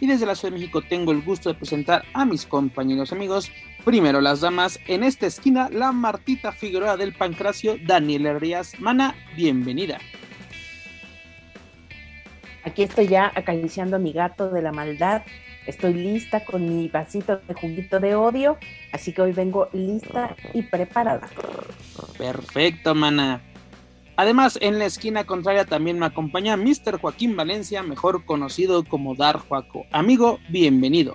y desde la Ciudad de México tengo el gusto de presentar a mis compañeros amigos. Primero las damas, en esta esquina la Martita Figueroa del Pancracio, Daniel Herrías. Mana, bienvenida. Aquí estoy ya acariciando a mi gato de la maldad. Estoy lista con mi vasito de juguito de odio, así que hoy vengo lista y preparada. Perfecto, mana. Además, en la esquina contraria también me acompaña Mr. Joaquín Valencia, mejor conocido como Dar Joaco. Amigo, bienvenido.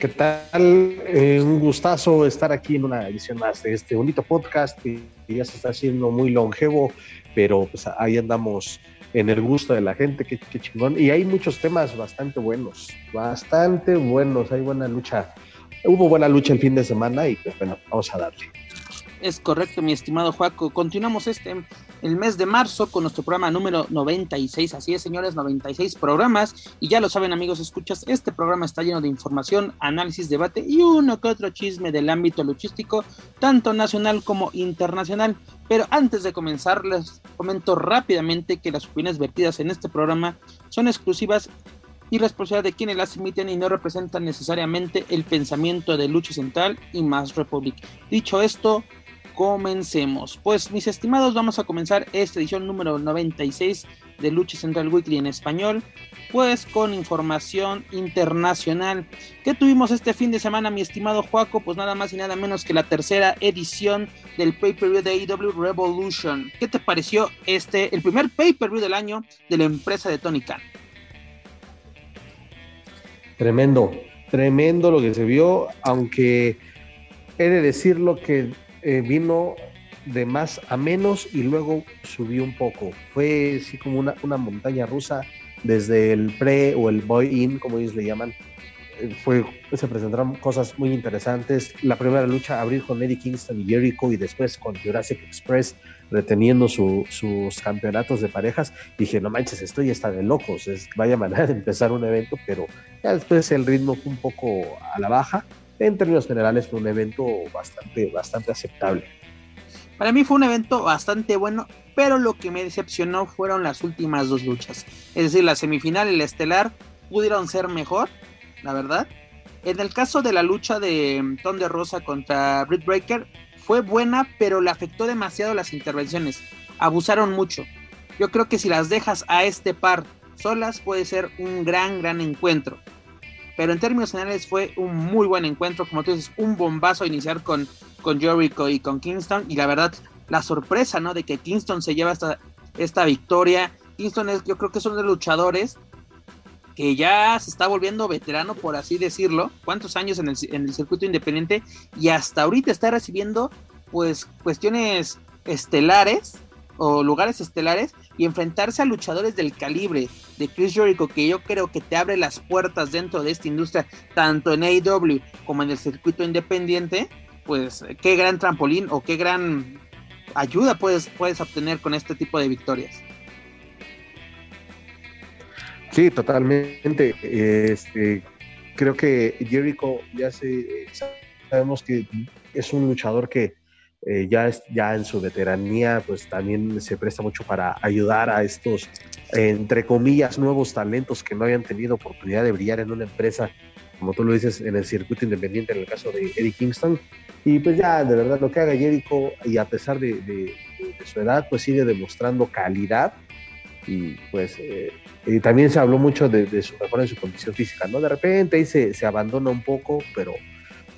¿Qué tal? Eh, un gustazo estar aquí en una edición más de este bonito podcast que ya se está haciendo muy longevo, pero pues ahí andamos en el gusto de la gente, qué, chingón. Y hay muchos temas bastante buenos, bastante buenos, hay buena lucha. Hubo buena lucha el fin de semana y pues bueno, vamos a darle. Es correcto, mi estimado Juaco. Continuamos este el mes de marzo con nuestro programa número 96. Así es, señores, 96 programas. Y ya lo saben, amigos, escuchas, este programa está lleno de información, análisis, debate y uno que otro chisme del ámbito luchístico, tanto nacional como internacional. Pero antes de comenzar, les comento rápidamente que las opiniones vertidas en este programa son exclusivas y responsabilidad de quienes las emiten y no representan necesariamente el pensamiento de Lucha Central y Más Republic. Dicho esto, comencemos. Pues mis estimados, vamos a comenzar esta edición número 96 de Lucha Central Weekly en español, pues con información internacional. ¿Qué tuvimos este fin de semana, mi estimado Juaco? Pues nada más y nada menos que la tercera edición del pay-per-view de AEW Revolution. ¿Qué te pareció este, el primer pay-per-view del año de la empresa de Tony Khan? Tremendo, tremendo lo que se vio, aunque he de decirlo que eh, vino de más a menos y luego subió un poco. Fue así como una, montaña rusa desde el pre o el boy-in, como ellos le llaman. Eh, fue, se presentaron cosas muy interesantes. La primera lucha, abrir con Eddie Kingston y Jericho y después con Jurassic Express reteniendo sus campeonatos de parejas. Dije, no manches, esto ya está de locos. Es, vaya manera de empezar un evento, pero después el ritmo fue un poco a la baja en términos generales fue un evento bastante, bastante aceptable. Para mí fue un evento bastante bueno, pero lo que me decepcionó fueron las últimas dos luchas. Es decir, la semifinal y la estelar pudieron ser mejor, la verdad. En el caso de la lucha de Ton de Rosa contra Britt Breaker, fue buena, pero le afectó demasiado las intervenciones. Abusaron mucho. Yo creo que si las dejas a este par solas, puede ser un gran, gran encuentro pero en términos generales fue un muy buen encuentro, como tú dices, un bombazo iniciar con, con Jericho y con Kingston, y la verdad, la sorpresa, ¿no? De que Kingston se lleva esta, esta victoria. Kingston es, yo creo que son de luchadores que ya se está volviendo veterano, por así decirlo, cuántos años en el, en el circuito independiente, y hasta ahorita está recibiendo, pues, cuestiones estelares o lugares estelares y enfrentarse a luchadores del calibre de Chris Jericho, que yo creo que te abre las puertas dentro de esta industria, tanto en AEW como en el circuito independiente, pues qué gran trampolín o qué gran ayuda puedes, puedes obtener con este tipo de victorias. Sí, totalmente. Este, creo que Jericho ya se sabemos que es un luchador que eh, ya, es, ya en su veteranía, pues también se presta mucho para ayudar a estos, entre comillas, nuevos talentos que no habían tenido oportunidad de brillar en una empresa, como tú lo dices, en el circuito independiente, en el caso de Eddie Kingston. Y pues ya, de verdad, lo que haga Jericho, y a pesar de, su edad, pues sigue demostrando calidad. Y pues eh, y también se habló mucho de, su mejora en su condición física, ¿no? De repente ahí se, se abandona un poco, pero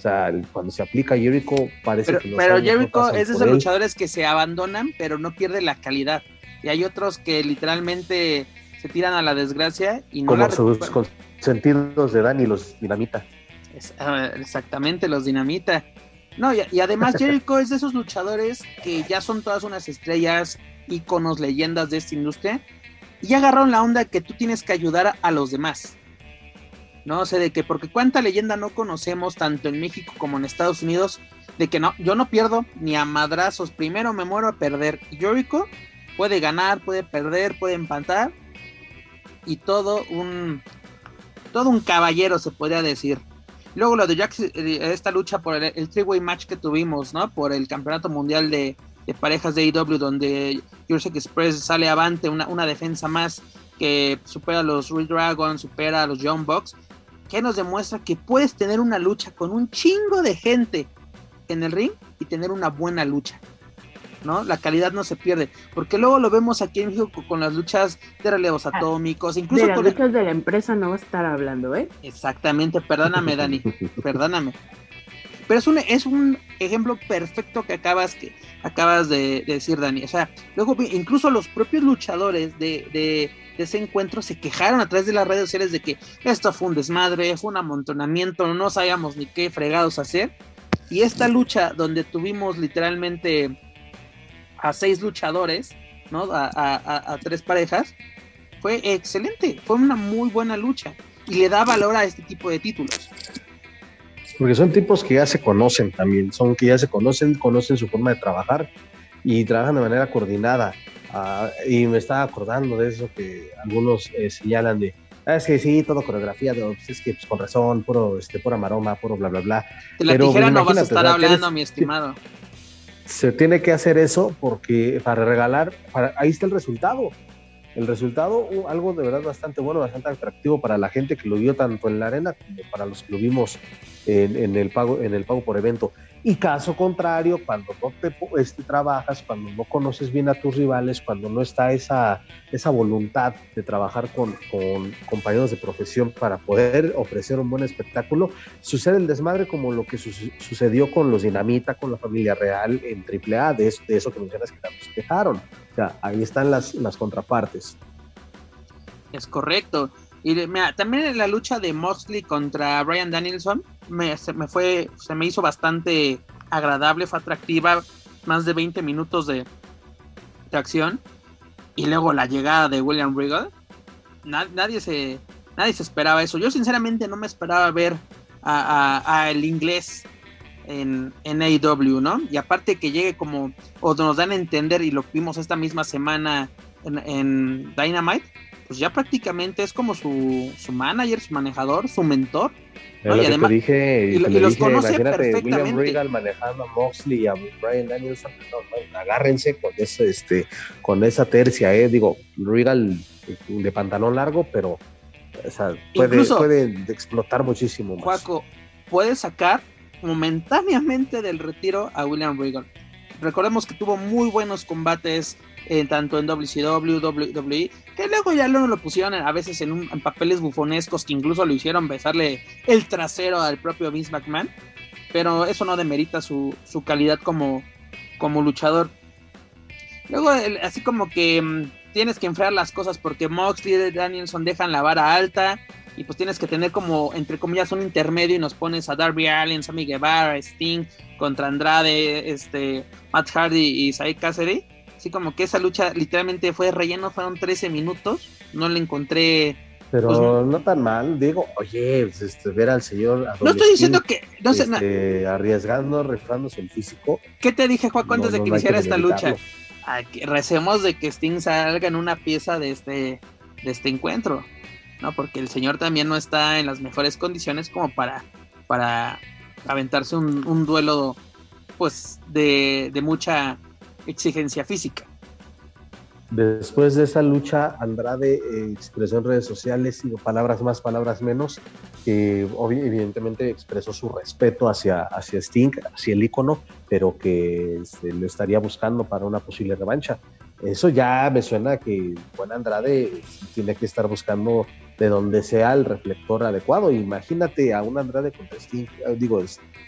sea, cuando se aplica Jericho parece que Pero Jericho es de esos luchadores que se abandonan, pero no pierde la calidad. Y hay otros que literalmente se tiran a la desgracia y no Como sus sentidos de Dani, los dinamita. Ah, exactamente, los dinamita. No, y, además Jericho es de esos luchadores que ya son todas unas estrellas, íconos, leyendas de esta industria. Y ya agarraron la onda que tú tienes que ayudar a los demás. ¿No? sé, de que porque cuánta leyenda no conocemos tanto en México como en Estados Unidos de que no, yo no pierdo ni a madrazos, primero me muero a perder. Jericho puede ganar, puede perder, puede empatar y todo un todo un caballero se podría decir. Luego lo de Jack, eh, esta lucha por el, el three-way match que tuvimos, ¿no? Por el campeonato mundial de, parejas de AEW, donde Jurassic Express sale avante, una, una defensa más que supera a los Real Dragons, supera a los Young Bucks, que nos demuestra que puedes tener una lucha con un chingo de gente en el ring y tener una buena lucha. ¿no? La calidad no se pierde, porque luego lo vemos aquí en México con las luchas de relevos ah, atómicos, incluso de las luchas de la empresa no va a estar hablando, ¿eh? Exactamente, perdóname Dani, perdóname. Pero es un, es un ejemplo perfecto que acabas, que acabas de, decir, Dani. O sea, luego incluso los propios luchadores de, de, ese encuentro se quejaron a través de las redes sociales de que esto fue un desmadre, fue un amontonamiento, no sabíamos ni qué fregados hacer. Y esta lucha donde tuvimos literalmente a seis luchadores, ¿no? A, tres parejas, fue excelente, fue una muy buena lucha y le da valor a este tipo de títulos. Porque son tipos que ya se conocen también, son que ya se conocen, conocen su forma de trabajar y trabajan de manera coordinada. Ah, y me estaba acordando de eso que algunos eh, señalan de, ah, es que sí, todo coreografía, pues es que pues, con razón, puro, este, pura maroma, puro bla, bla, bla. De la tijera no vas a estar hablando, mi estimado se tiene que hacer eso porque para regalar, ahí está el resultado. El resultado, algo de verdad bastante bueno, bastante atractivo para la gente que lo vio tanto en la arena como para los que lo vimos en, el, pago, en el pago por evento. Y caso contrario, cuando no te este, trabajas, cuando no conoces bien a tus rivales, cuando no está esa, esa voluntad de trabajar con, compañeros de profesión para poder ofrecer un buen espectáculo, sucede el desmadre como lo que sucedió con los Dinamita, con la familia real en AAA, de eso, de eso que mencionas que tanto se. O sea, ahí están las, las contrapartes. Es correcto. Y mira, también en la lucha de Moxley contra Brian Danielson, me, se me fue, se me hizo bastante agradable, fue atractiva, más de 20 minutos de, de acción. Y luego la llegada de William Regal. nadie se nadie se esperaba eso. Yo sinceramente no me esperaba ver a, el inglés en, en AEW, ¿no? Y aparte que llegue como, o nos dan a entender, y lo vimos esta misma semana en, en Dynamite, pues ya prácticamente es como su, su manager, su manejador, su mentor. ¿no? y además, dije, y, los conoce perfectamente. William Regal manejando a Moxley y a Brian Danielson, agárrense con ese, este, con esa tercia, eh. digo, Regal de pantalón largo, pero puede, puede explotar muchísimo más. Juaco, puede sacar momentáneamente del retiro a William Regal. Recordemos que tuvo muy buenos combates eh, tanto en WCW, WWE, que luego ya lo, lo pusieron a veces en, un, papeles bufonescos que incluso lo hicieron besarle el trasero al propio Vince McMahon, pero eso no demerita su, su calidad como, como luchador. Luego, así como que mm, tienes que enfriar las cosas porque Moxley y Danielson dejan la vara alta y pues tienes que tener como, entre comillas, un intermedio y nos pones a Darby Allin, Sammy Guevara, Sting contra Andrade, este, Matt Hardy y Sai Cassidy Así como que esa lucha literalmente fue relleno, fueron 13 minutos. No le encontré. Pero pues, no tan mal, digo, oye, pues, este, ver al señor. No estoy diciendo que. No sé, este, arriesgando, rifándose el físico. ¿Qué te dije, Juan, antes de que iniciara esta lucha? recemos de que Sting salga en una pieza de este, de este encuentro, ¿no? Porque el señor también no está en las mejores condiciones como para, para aventarse un, un duelo, pues, de, de mucha exigencia física. Después de esa lucha, Andrade eh, expresó en redes sociales, y palabras más, palabras menos, que evidentemente expresó su respeto hacia, hacia Sting, hacia el ícono, pero que lo estaría buscando para una posible revancha. Eso ya me suena que Juan Andrade tiene que estar buscando de donde sea el reflector adecuado. Imagínate a un Andrade contra Sting, digo,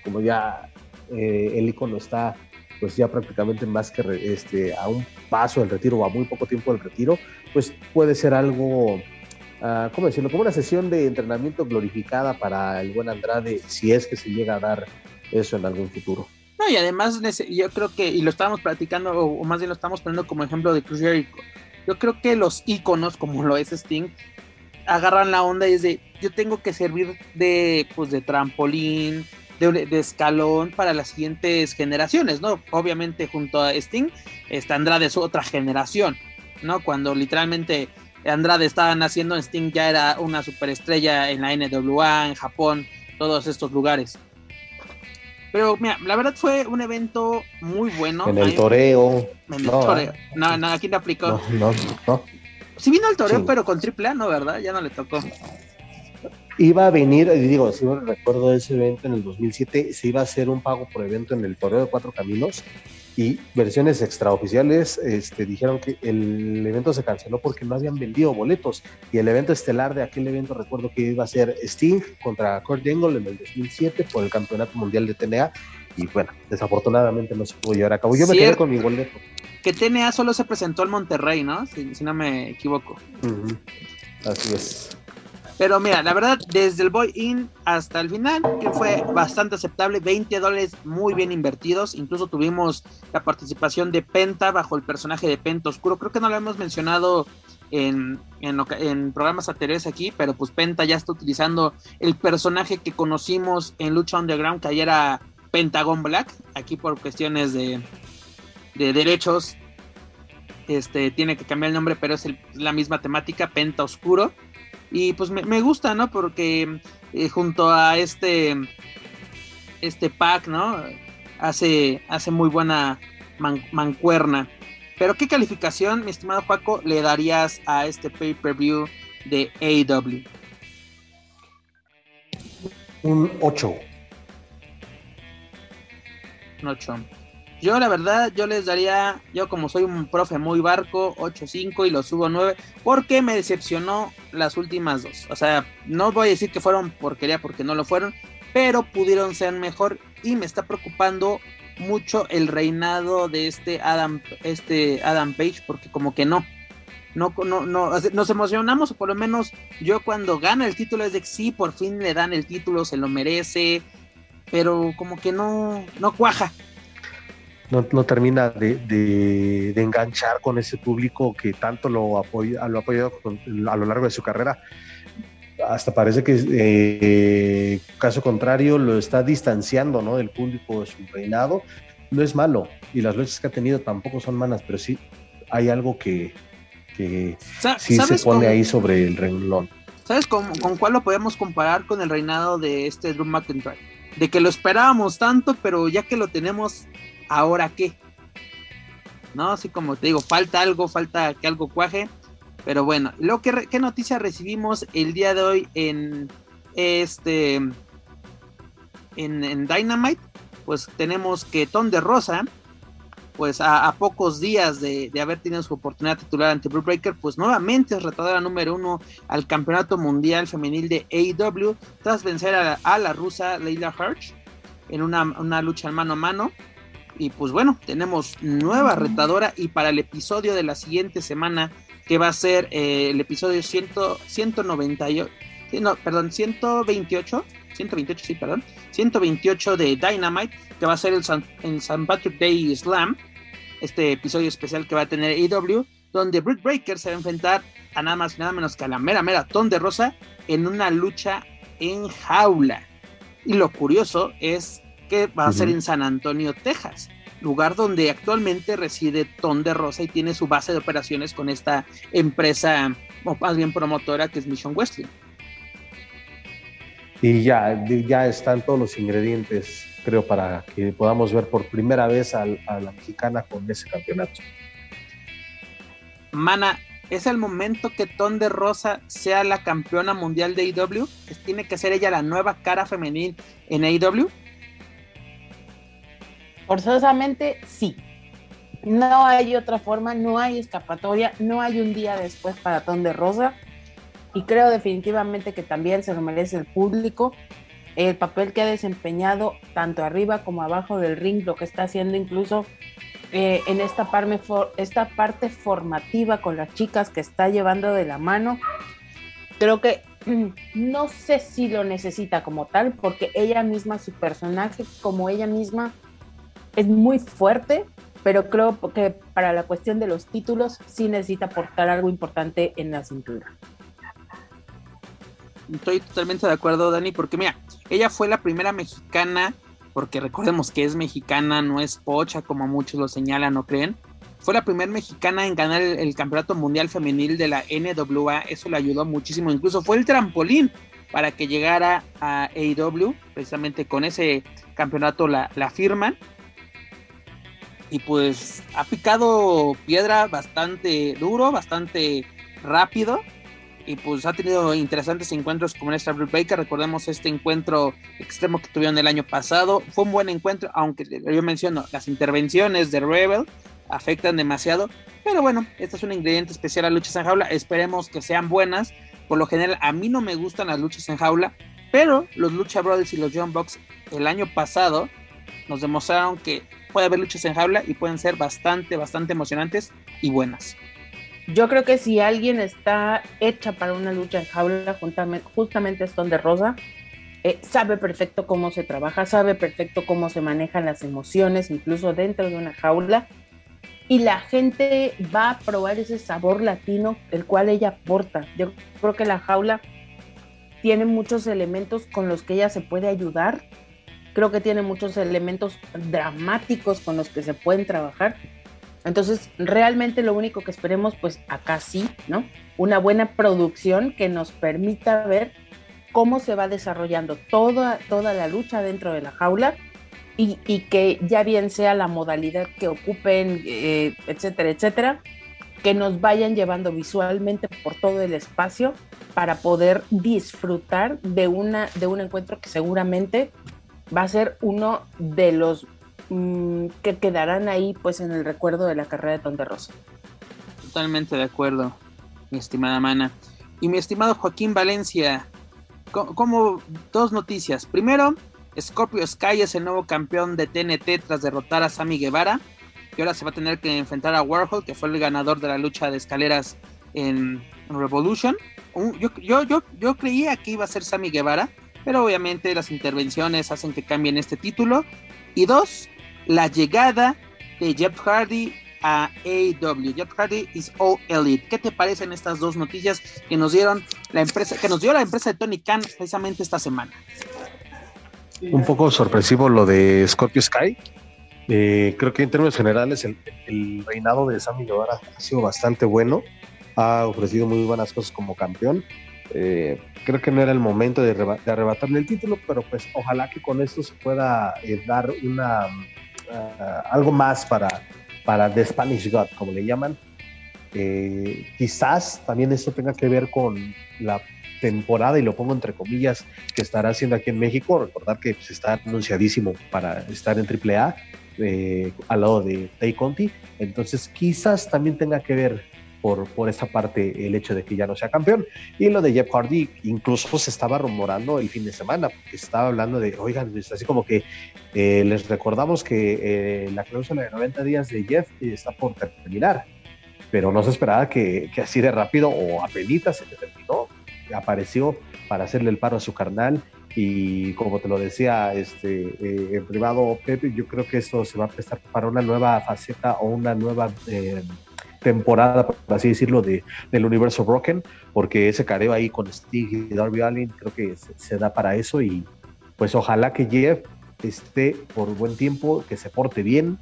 como ya eh, el ícono está pues ya prácticamente más que este, a un paso del retiro o a muy poco tiempo del retiro, pues puede ser algo, uh, ¿cómo decirlo? Como una sesión de entrenamiento glorificada para el buen Andrade, si es que se llega a dar eso en algún futuro. No, y además yo creo que, y lo estábamos platicando, o más bien lo estamos poniendo como ejemplo de Cruz Jericho, yo creo que los íconos, como lo es Sting, agarran la onda y es de, yo tengo que servir de, pues, de trampolín, de, de, escalón para las siguientes generaciones, ¿no? Obviamente junto a Sting, está Andrade es otra generación, ¿no? Cuando literalmente Andrade estaba naciendo, Sting ya era una superestrella en la NWA, en Japón, todos estos lugares. Pero mira, la verdad fue un evento muy bueno. En el toreo. En el no, toreo. No, no, aquí no aplicó. No, no, no. Sí vino al toreo, sí. pero con triple A, ¿no? ¿Verdad? Ya no le tocó. Iba a venir, digo, si me recuerdo ese evento en el 2007, se iba a hacer un pago por evento en el toreo de Cuatro Caminos y versiones extraoficiales este, dijeron que el evento se canceló porque no habían vendido boletos y el evento estelar de aquel evento recuerdo que iba a ser Sting contra Kurt Angle en el 2007 por el campeonato mundial de TNA y bueno, desafortunadamente no se pudo llevar a cabo. Yo me quedé con mi boleto. Que TNA solo se presentó al Monterrey, ¿no? Si, si no me equivoco. Uh -huh. Así es. Pero mira, la verdad, desde el boy-in hasta el final, que fue bastante aceptable, 20 dólares muy bien invertidos. Incluso tuvimos la participación de Penta bajo el personaje de Penta Oscuro. Creo que no lo hemos mencionado en, en, en, programas anteriores aquí, pero pues Penta ya está utilizando el personaje que conocimos en Lucha Underground, que ayer era Pentagon Black. Aquí por cuestiones de, de derechos, este tiene que cambiar el nombre, pero es el, la misma temática, Penta Oscuro y pues me, me gusta, ¿no? Porque eh, junto a este este pack, ¿no? Hace, hace muy buena man, mancuerna. Pero ¿qué calificación, mi estimado Paco, le darías a este pay-per-view de AEW? Un 8. Un 8. Yo la verdad, yo les daría, yo como soy un profe muy barco, 8-5 y lo subo 9, porque me decepcionó las últimas dos. O sea, no voy a decir que fueron porquería porque no lo fueron, pero pudieron ser mejor y me está preocupando mucho el reinado de este Adam, este Adam Page, porque como que no. No, no, no, nos emocionamos, o por lo menos yo cuando gana el título es de que sí, por fin le dan el título, se lo merece, pero como que no, no cuaja, no, no termina de, de, de, enganchar con ese público que tanto lo, apoya, lo ha apoyado con, a lo largo de su carrera. Hasta parece que, eh, caso contrario, lo está distanciando ¿no? del público de su reinado. No es malo, y las luchas que ha tenido tampoco son malas, pero sí hay algo que, que sí se pone cómo? ahí sobre el renglón. ¿Sabes con, con cuál lo podemos comparar con el reinado de este Drew McIntyre? De que lo esperábamos tanto, pero ya que lo tenemos ¿ahora qué? ¿No? Así como te digo, falta algo, falta que algo cuaje. Pero bueno, lo que ¿qué noticia recibimos el día de hoy en este en, Dynamite? Pues tenemos que Ton de Rosa, pues a, pocos días de, haber tenido su oportunidad titular ante Blue Breaker, pues nuevamente es retadora número uno al campeonato mundial femenil de AEW, tras vencer a, a la rusa Leila Hirsch en una, una lucha mano a mano. Y pues bueno, tenemos nueva retadora y para el episodio de la siguiente semana, que va a ser eh, el episodio 100, 198, no, perdón, 128, 128, sí, perdón, 128 de Dynamite, que va a ser el San, el San Patrick Day Slam, este episodio especial que va a tener AEW, donde Britt Breaker se va a enfrentar a nada más y nada menos que a la mera mera Ton de Rosa en una lucha en jaula. Y lo curioso es que va a uh -huh. ser en San Antonio, Texas, lugar donde actualmente reside Ton de Rosa y tiene su base de operaciones con esta empresa, o más bien promotora, que es Mission Wrestling. Y ya, ya están todos los ingredientes, creo, para que podamos ver por primera vez a, a la mexicana con ese campeonato. Mana, ¿es el momento que Ton de Rosa sea la campeona mundial de AEW? ¿Tiene que ser ella la nueva cara femenil en AEW? Forzosamente sí. No hay otra forma, no hay escapatoria, no hay un día después para Ton de Rosa. Y creo definitivamente que también se lo merece el público. El papel que ha desempeñado tanto arriba como abajo del ring, lo que está haciendo incluso eh, en esta, parte formativa con las chicas que está llevando de la mano. Creo que no sé si lo necesita como tal, porque ella misma, su personaje, como ella misma, es muy fuerte, pero creo que para la cuestión de los títulos sí necesita aportar algo importante en la cintura. estoy totalmente de acuerdo, Dani, porque mira, ella fue la primera mexicana, porque recordemos que es mexicana, no es pocha como muchos lo señalan o creen. Fue la primera mexicana en ganar el, campeonato mundial femenil de la NWA, eso le ayudó muchísimo, incluso fue el trampolín para que llegara a AEW, precisamente con ese campeonato la, la firman. Y pues ha picado piedra bastante duro, bastante rápido y pues ha tenido interesantes encuentros como esta Baker. Recordemos este encuentro extremo que tuvieron el año pasado. Fue un buen encuentro, aunque yo menciono, las intervenciones de Rebel afectan demasiado. Pero bueno, este es un ingrediente especial a luchas en jaula. Esperemos que sean buenas. Por lo general, a mí no me gustan las luchas en jaula, pero los Lucha Brothers y los John Box el año pasado nos demostraron que puede haber luchas en jaula y pueden ser bastante, bastante emocionantes y buenas. Yo creo que si alguien está hecha para una lucha en jaula, justamente es donde Rosa eh, sabe perfecto cómo se trabaja, sabe perfecto cómo se manejan las emociones, incluso dentro de una jaula. Y la gente va a probar ese sabor latino, el cual ella aporta. Yo creo que la jaula tiene muchos elementos con los que ella se puede ayudar. Creo que tiene muchos elementos dramáticos con los que se pueden trabajar entonces, realmente lo único que esperemos, pues acá sí, ¿no? Una buena producción que nos permita ver cómo se va desarrollando toda, toda la lucha dentro de la jaula y, que ya bien sea la modalidad que ocupen, eh, etcétera, etcétera, que nos vayan llevando visualmente por todo el espacio para poder disfrutar de, una, de un encuentro que seguramente va a ser uno de los Mm, que quedarán ahí pues en el recuerdo de la carrera de Tonde Rosa. Totalmente de acuerdo, mi estimada Mana. Y mi estimado Joaquín Valencia, como, dos noticias. Primero, Scorpio Sky es el nuevo campeón de TNT tras derrotar a Sammy Guevara. Y ahora se va a tener que enfrentar a Warhol, que fue el ganador de la lucha de escaleras en Revolution. Yo, yo, yo, yo creía que iba a ser Sammy Guevara, pero obviamente las intervenciones hacen que cambien este título. Y dos, la llegada de Jeff Hardy a AEW. Jeff Hardy is All Elite. ¿Qué te parecen estas dos noticias que nos dieron la empresa, que nos dio la empresa de Tony Khan precisamente esta semana? Un poco sorpresivo lo de Scorpio Sky. Eh, creo que en términos generales el, reinado de Sammy Guevara ha sido bastante bueno. Ha ofrecido muy buenas cosas como campeón. Eh, creo que no era el momento de, arrebatarle el título, pero pues ojalá que con esto se pueda eh, dar una Ah, algo más para, para The Spanish God, como le llaman. Eh, quizás también esto tenga que ver con la temporada, y lo pongo entre comillas, que estará haciendo aquí en México. Recordar que pues, está anunciadísimo para estar en AAA eh, al lado de Tay Conti. Entonces, quizás también tenga que ver por, por esa parte el hecho de que ya no sea campeón. Y lo de Jeff Hardy, incluso se estaba rumorando el fin de semana, porque estaba hablando de, oigan, es así como que eh, les recordamos que eh, la cláusula de 90 días de Jeff está por terminar, pero no se esperaba que, que así de rápido o apenas se terminó. Apareció para hacerle el paro a su carnal y como te lo decía este, eh, en privado, Pepe, yo creo que esto se va a prestar para una nueva faceta o una nueva temporada, por así decirlo, de, del universo Broken, porque ese careo ahí con Stig y Darby Allin creo que se, da para eso y pues ojalá que Jeff esté por buen tiempo, que se porte bien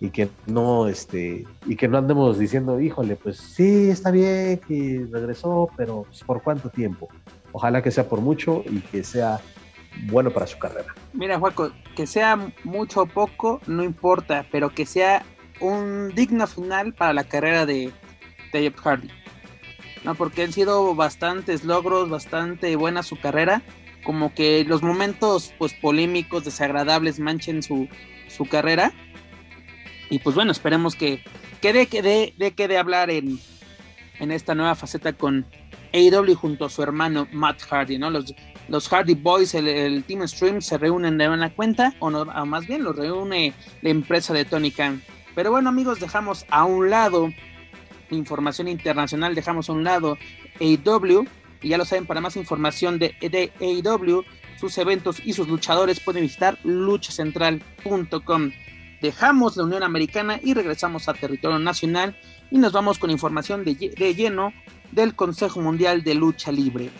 y que no este y que no andemos diciendo, híjole, pues sí, está bien que regresó, pero pues, ¿por cuánto tiempo? Ojalá que sea por mucho y que sea bueno para su carrera. Mira, Juaco, que sea mucho o poco, no importa, pero que sea un digno final para la carrera de, Jeff Hardy. ¿no? Porque han sido bastantes logros, bastante buena su carrera. Como que los momentos pues polémicos, desagradables manchen su, su carrera. Y pues bueno, esperemos que, que dé que de, que de hablar en, en esta nueva faceta con AEW junto a su hermano Matt Hardy, ¿no? Los, los Hardy Boys, el, Team Stream se reúnen de una cuenta, o, no, más bien los reúne la empresa de Tony Khan. Pero bueno amigos, dejamos a un lado información internacional, dejamos a un lado AEW y ya lo saben, para más información de, de AEW, sus eventos y sus luchadores pueden visitar luchacentral.com. Dejamos la Unión Americana y regresamos a territorio nacional y nos vamos con información de, de lleno del Consejo Mundial de Lucha Libre.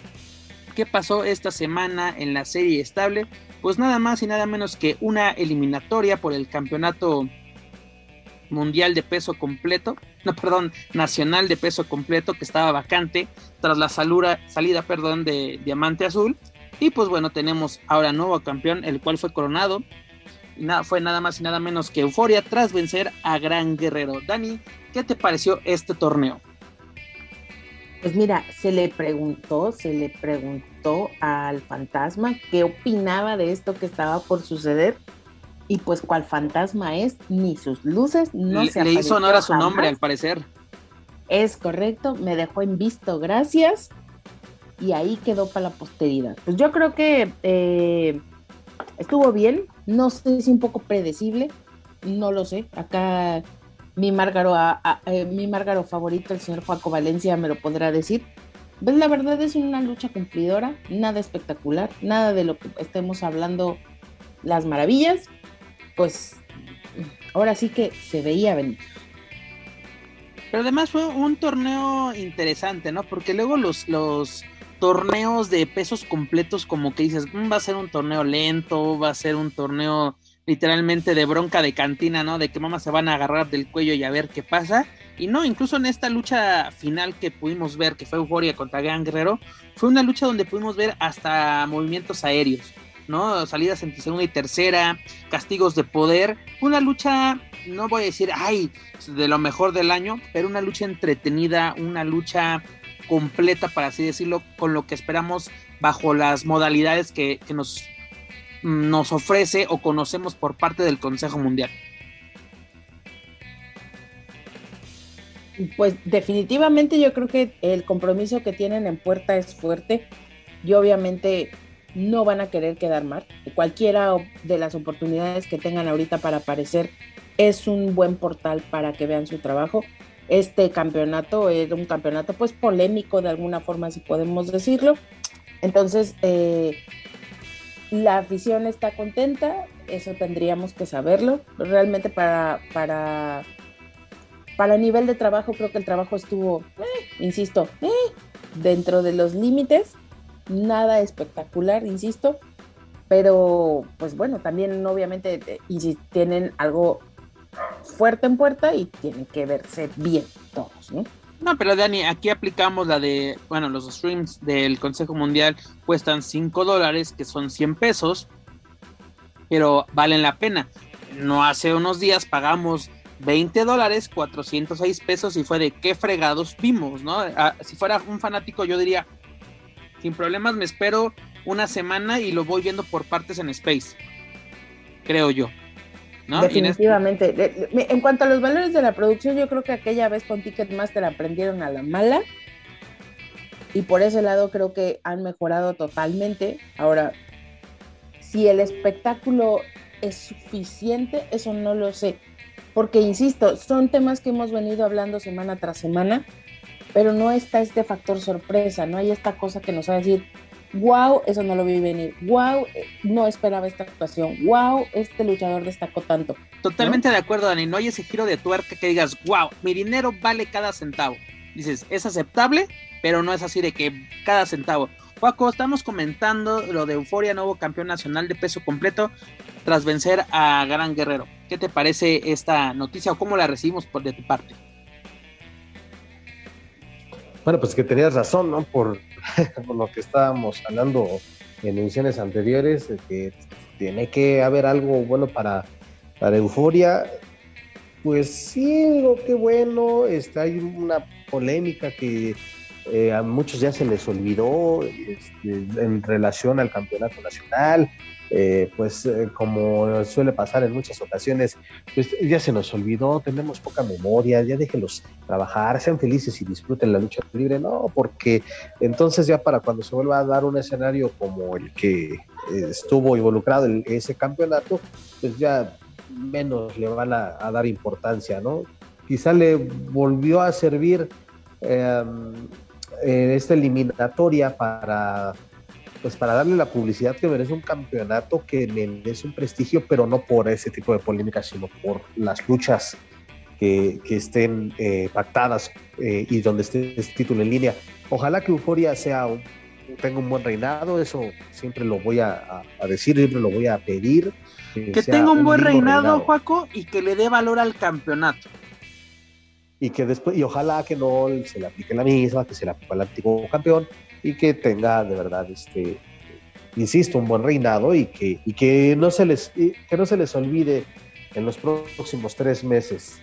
¿Qué pasó esta semana en la serie estable? Pues nada más y nada menos que una eliminatoria por el campeonato mundial de peso completo, no, perdón, nacional de peso completo que estaba vacante tras la salida, perdón, de Diamante Azul. Y pues bueno, tenemos ahora nuevo campeón, el cual fue coronado. Nada, fue nada más y nada menos que Euforia tras vencer a Gran Guerrero. Dani, ¿qué te pareció este torneo? Pues mira, se le preguntó, se le preguntó al fantasma qué opinaba de esto que estaba por suceder. Y pues cuál fantasma es, ni sus luces no le, se Le hizo honor a su nombre, al parecer. Es correcto, me dejó en visto, gracias. Y ahí quedó para la posteridad. Pues yo creo que eh, estuvo bien, no sé si un poco predecible, no lo sé. Acá mi Márgaro, eh, mi Márgaro favorito, el señor Juaco Valencia, me lo podrá decir. Pues la verdad es una lucha cumplidora, nada espectacular, nada de lo que estemos hablando las maravillas. Pues ahora sí que se veía venir. Pero además fue un torneo interesante, ¿no? Porque luego los, los torneos de pesos completos, como que dices, mm, va a ser un torneo lento, va a ser un torneo literalmente de bronca de cantina, ¿no? De que mamá se van a agarrar del cuello y a ver qué pasa. Y no, incluso en esta lucha final que pudimos ver, que fue Euforia contra Gran Guerrero, fue una lucha donde pudimos ver hasta movimientos aéreos, Salidas entre segunda y tercera, castigos de poder. Una lucha, no voy a decir, ay, de lo mejor del año, pero una lucha entretenida, una lucha completa, para así decirlo, con lo que esperamos bajo las modalidades que, que nos nos ofrece o conocemos por parte del Consejo Mundial? Pues definitivamente yo creo que el compromiso que tienen en puerta es fuerte y obviamente no van a querer quedar mal. Cualquiera de las oportunidades que tengan ahorita para aparecer es un buen portal para que vean su trabajo. Este campeonato era un campeonato pues polémico de alguna forma si podemos decirlo. Entonces, eh, la afición está contenta, eso tendríamos que saberlo. Realmente para, para, para nivel de trabajo, creo que el trabajo estuvo, eh, insisto, eh, dentro de los límites, nada espectacular, insisto, pero pues bueno, también obviamente eh, tienen algo fuerte en puerta y tienen que verse bien todos, ¿no? No, pero Dani, aquí aplicamos la de, bueno, los streams del Consejo Mundial cuestan 5 dólares, que son 100 pesos, pero valen la pena. No hace unos días pagamos 20 dólares, 406 pesos y fue de qué fregados vimos, ¿no? Ah, si fuera un fanático yo diría, sin problemas me espero una semana y lo voy viendo por partes en Space, creo yo. Definitivamente. En cuanto a los valores de la producción, yo creo que aquella vez con Ticketmaster aprendieron a la mala. Y por ese lado creo que han mejorado totalmente. Ahora, si el espectáculo es suficiente, eso no lo sé. Porque, insisto, son temas que hemos venido hablando semana tras semana, pero no está este factor sorpresa, no hay esta cosa que nos va a decir, wow, eso no lo vi venir, wow, no esperaba esta actuación, wow, este luchador destacó tanto. Totalmente de acuerdo, Dani, no hay ese giro de tuerca que digas, wow, mi dinero vale cada centavo. Dices, es aceptable, pero no es así de que cada centavo. Juaco, estamos comentando lo de Euforia, nuevo campeón nacional de peso completo, tras vencer a Gran Guerrero. ¿Qué te parece esta noticia o cómo la recibimos por de tu parte? Bueno, pues que tenías razón, ¿no? Por, lo que estábamos hablando en ediciones anteriores, que tiene que haber algo bueno para, para Euforia. Pues sí, qué bueno, está, hay una polémica que eh, a muchos ya se les olvidó este, en relación al campeonato nacional. Eh, pues eh, como suele pasar en muchas ocasiones, pues ya se nos olvidó, tenemos poca memoria, ya déjenlos trabajar, sean felices y disfruten la lucha libre, no, porque entonces ya para cuando se vuelva a dar un escenario como el que estuvo involucrado en ese campeonato, pues ya menos le van a, dar importancia, ¿no? Quizá le volvió a servir em, esta eliminatoria para pues para darle la publicidad que merece un campeonato que merece un prestigio, pero no por ese tipo de polémicas, sino por las luchas que, estén eh, pactadas eh, y donde esté este título en línea. Ojalá que Euforia sea tenga un buen reinado, eso siempre lo voy a, decir, siempre lo voy a pedir. Que, tenga un, buen reinado, Juaco, y que le dé valor al campeonato. Y que después, y ojalá que no se le aplique la misma, que se le aplique al antiguo campeón, y que tenga de verdad este insisto, un buen reinado y que, y que, no, se les, que no se les olvide en los próximos tres meses.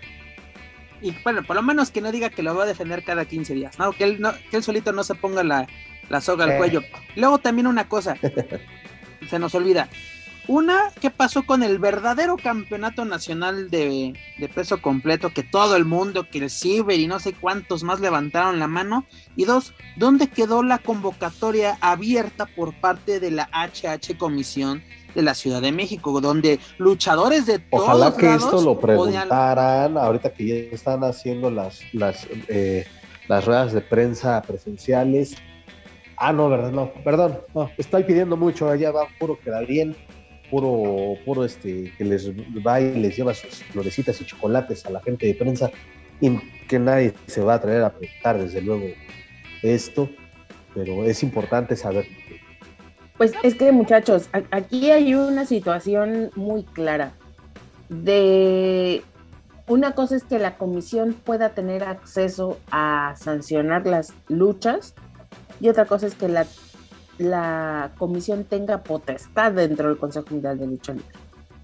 Y bueno, por lo menos que no diga que lo va a defender cada 15 días, ¿no? Que él, no, que él solito no se ponga la, la soga al eh. cuello. Luego también una cosa, se nos olvida. Una, ¿qué pasó con el verdadero campeonato nacional de, peso completo? Que todo el mundo, que el Ciber y no sé cuántos más levantaron la mano. Y dos, ¿dónde quedó la convocatoria abierta por parte de la HH Comisión de la Ciudad de México? Donde luchadores de todos Ojalá que esto lo preguntaran ahorita que ya están haciendo las, las, eh, las ruedas de prensa presenciales. Ah, no, verdad, no, perdón, no, estoy pidiendo mucho, allá va, puro queda bien puro, puro este, que les va y les lleva sus florecitas y chocolates a la gente de prensa y que nadie se va a traer a preguntar desde luego esto, pero es importante saber. Pues es que muchachos, aquí hay una situación muy clara de una cosa es que la comisión pueda tener acceso a sancionar las luchas y otra cosa es que la la comisión tenga potestad dentro del Consejo Mundial de Lucha Libre,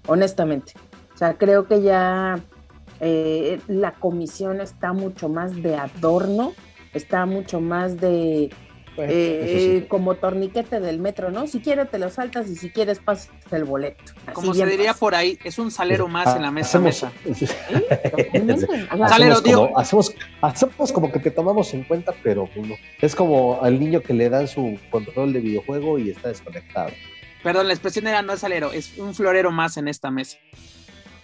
honestamente. O sea, creo que ya eh, la comisión está mucho más de adorno, está mucho más de eh, como torniquete del metro, ¿no? Si quieres te lo saltas y si quieres pasas el boleto. como se diría por ahí, es un salero más en la mesa. mesa. salero, como, hacemos, hacemos como que te tomamos en cuenta, pero pues es como al niño que le dan su control de videojuego y está desconectado. Perdón, la expresión era no es salero, es un florero más en esta mesa.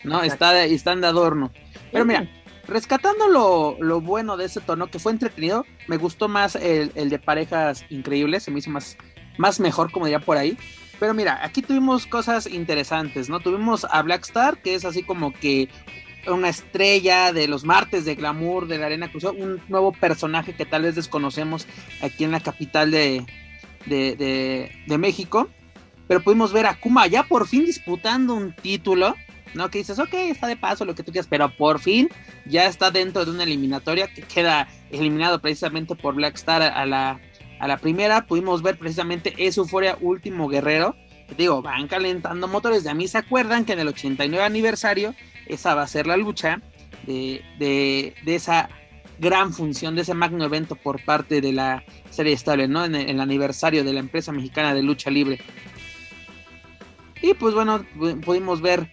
¿No? Está, están de adorno. Pero mira, rescatando lo, bueno de ese tono, que fue entretenido, me gustó más el, de parejas increíbles, se me hizo más, más mejor, como diría por ahí. Pero mira, aquí tuvimos cosas interesantes, ¿no? Tuvimos a Black Star, que es así como que una estrella de los martes de glamour de la Arena Cruz, un nuevo personaje que tal vez desconocemos aquí en la capital de, de, de México. Pero pudimos ver a Kuma ya por fin disputando un título ¿no? Que dices, ok, está de paso, lo que tú quieras, pero por fin ya está dentro de una eliminatoria que queda eliminado precisamente por Black Star a la, a la primera. Pudimos ver precisamente ese Euforia Último Guerrero. Que digo, van calentando motores. De a mí se acuerdan que en el 89 aniversario, esa va a ser la lucha de, de, de esa gran función, de ese magno evento por parte de la serie estable, ¿no? En el aniversario de la empresa mexicana de lucha libre. Y pues bueno, pudimos ver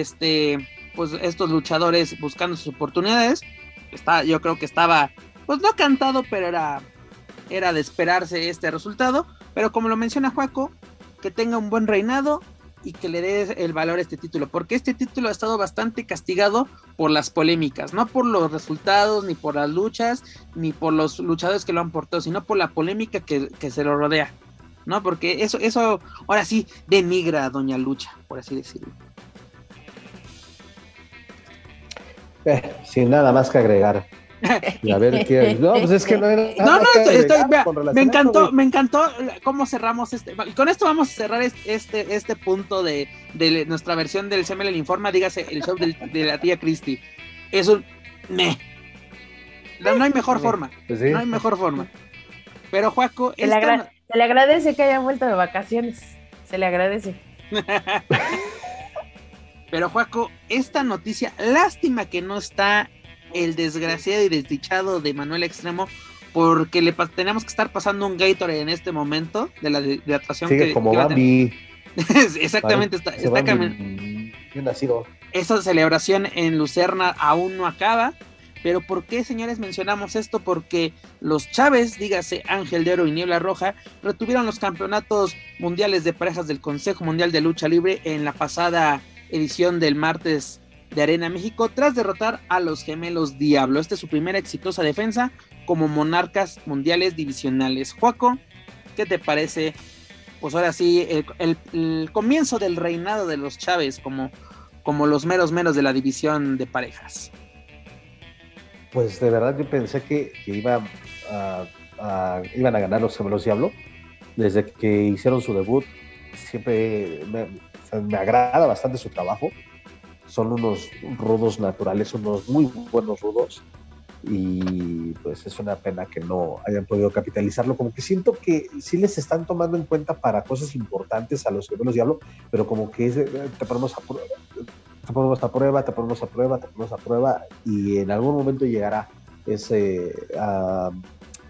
este, pues estos luchadores buscando sus oportunidades. Está, yo creo que estaba, pues no cantado, pero era, era de esperarse este resultado. Pero como lo menciona Juaco, que tenga un buen reinado y que le dé el valor a este título, porque este título ha estado bastante castigado por las polémicas, no por los resultados, ni por las luchas, ni por los luchadores que lo han portado, sino por la polémica que, que se lo rodea, ¿no? Porque eso, eso ahora sí denigra a Doña Lucha, por así decirlo. Eh, sin nada más que agregar. Y a ver qué. No, pues es que no era. No, no, estoy, me encantó, me encantó cómo cerramos este. Con esto vamos a cerrar este, este punto de, de nuestra versión del CML Informa, dígase el show de la tía Christie. Es un. Me. No, hay mejor forma. Pues no hay mejor forma. Pero, Juaco. Se, le, se le agradece que haya vuelto de vacaciones. Se le agradece. Pero Juaco, esta noticia, lástima que no está el desgraciado y desdichado de Manuel Extremo, porque le tenemos que estar pasando un Gatorade en este momento de la de, atracción que, como Bambi. Exactamente, está, está nacido. Esa celebración en Lucerna aún no acaba. Pero ¿por qué, señores, mencionamos esto? Porque los Chávez, dígase Ángel de Oro y Niebla Roja, retuvieron los campeonatos mundiales de parejas del Consejo Mundial de Lucha Libre en la pasada edición del martes de Arena México tras derrotar a los gemelos Diablo. Esta es su primera exitosa defensa como monarcas mundiales divisionales. Juaco, ¿qué te parece? Pues ahora sí, el, comienzo del reinado de los Chávez como, como los meros menos de la división de parejas. Pues de verdad yo pensé que, iba a, iban a ganar los gemelos Diablo desde que hicieron su debut, siempre me, me agrada bastante su trabajo. Son unos rudos naturales, unos muy buenos rudos y pues es una pena que no hayan podido capitalizarlo. Como que siento que sí les están tomando en cuenta para cosas importantes a los gemelos Diablo, pero como que es, te ponemos a prueba, te ponemos a prueba, te ponemos a prueba, te ponemos a prueba y en algún momento llegará ese, uh,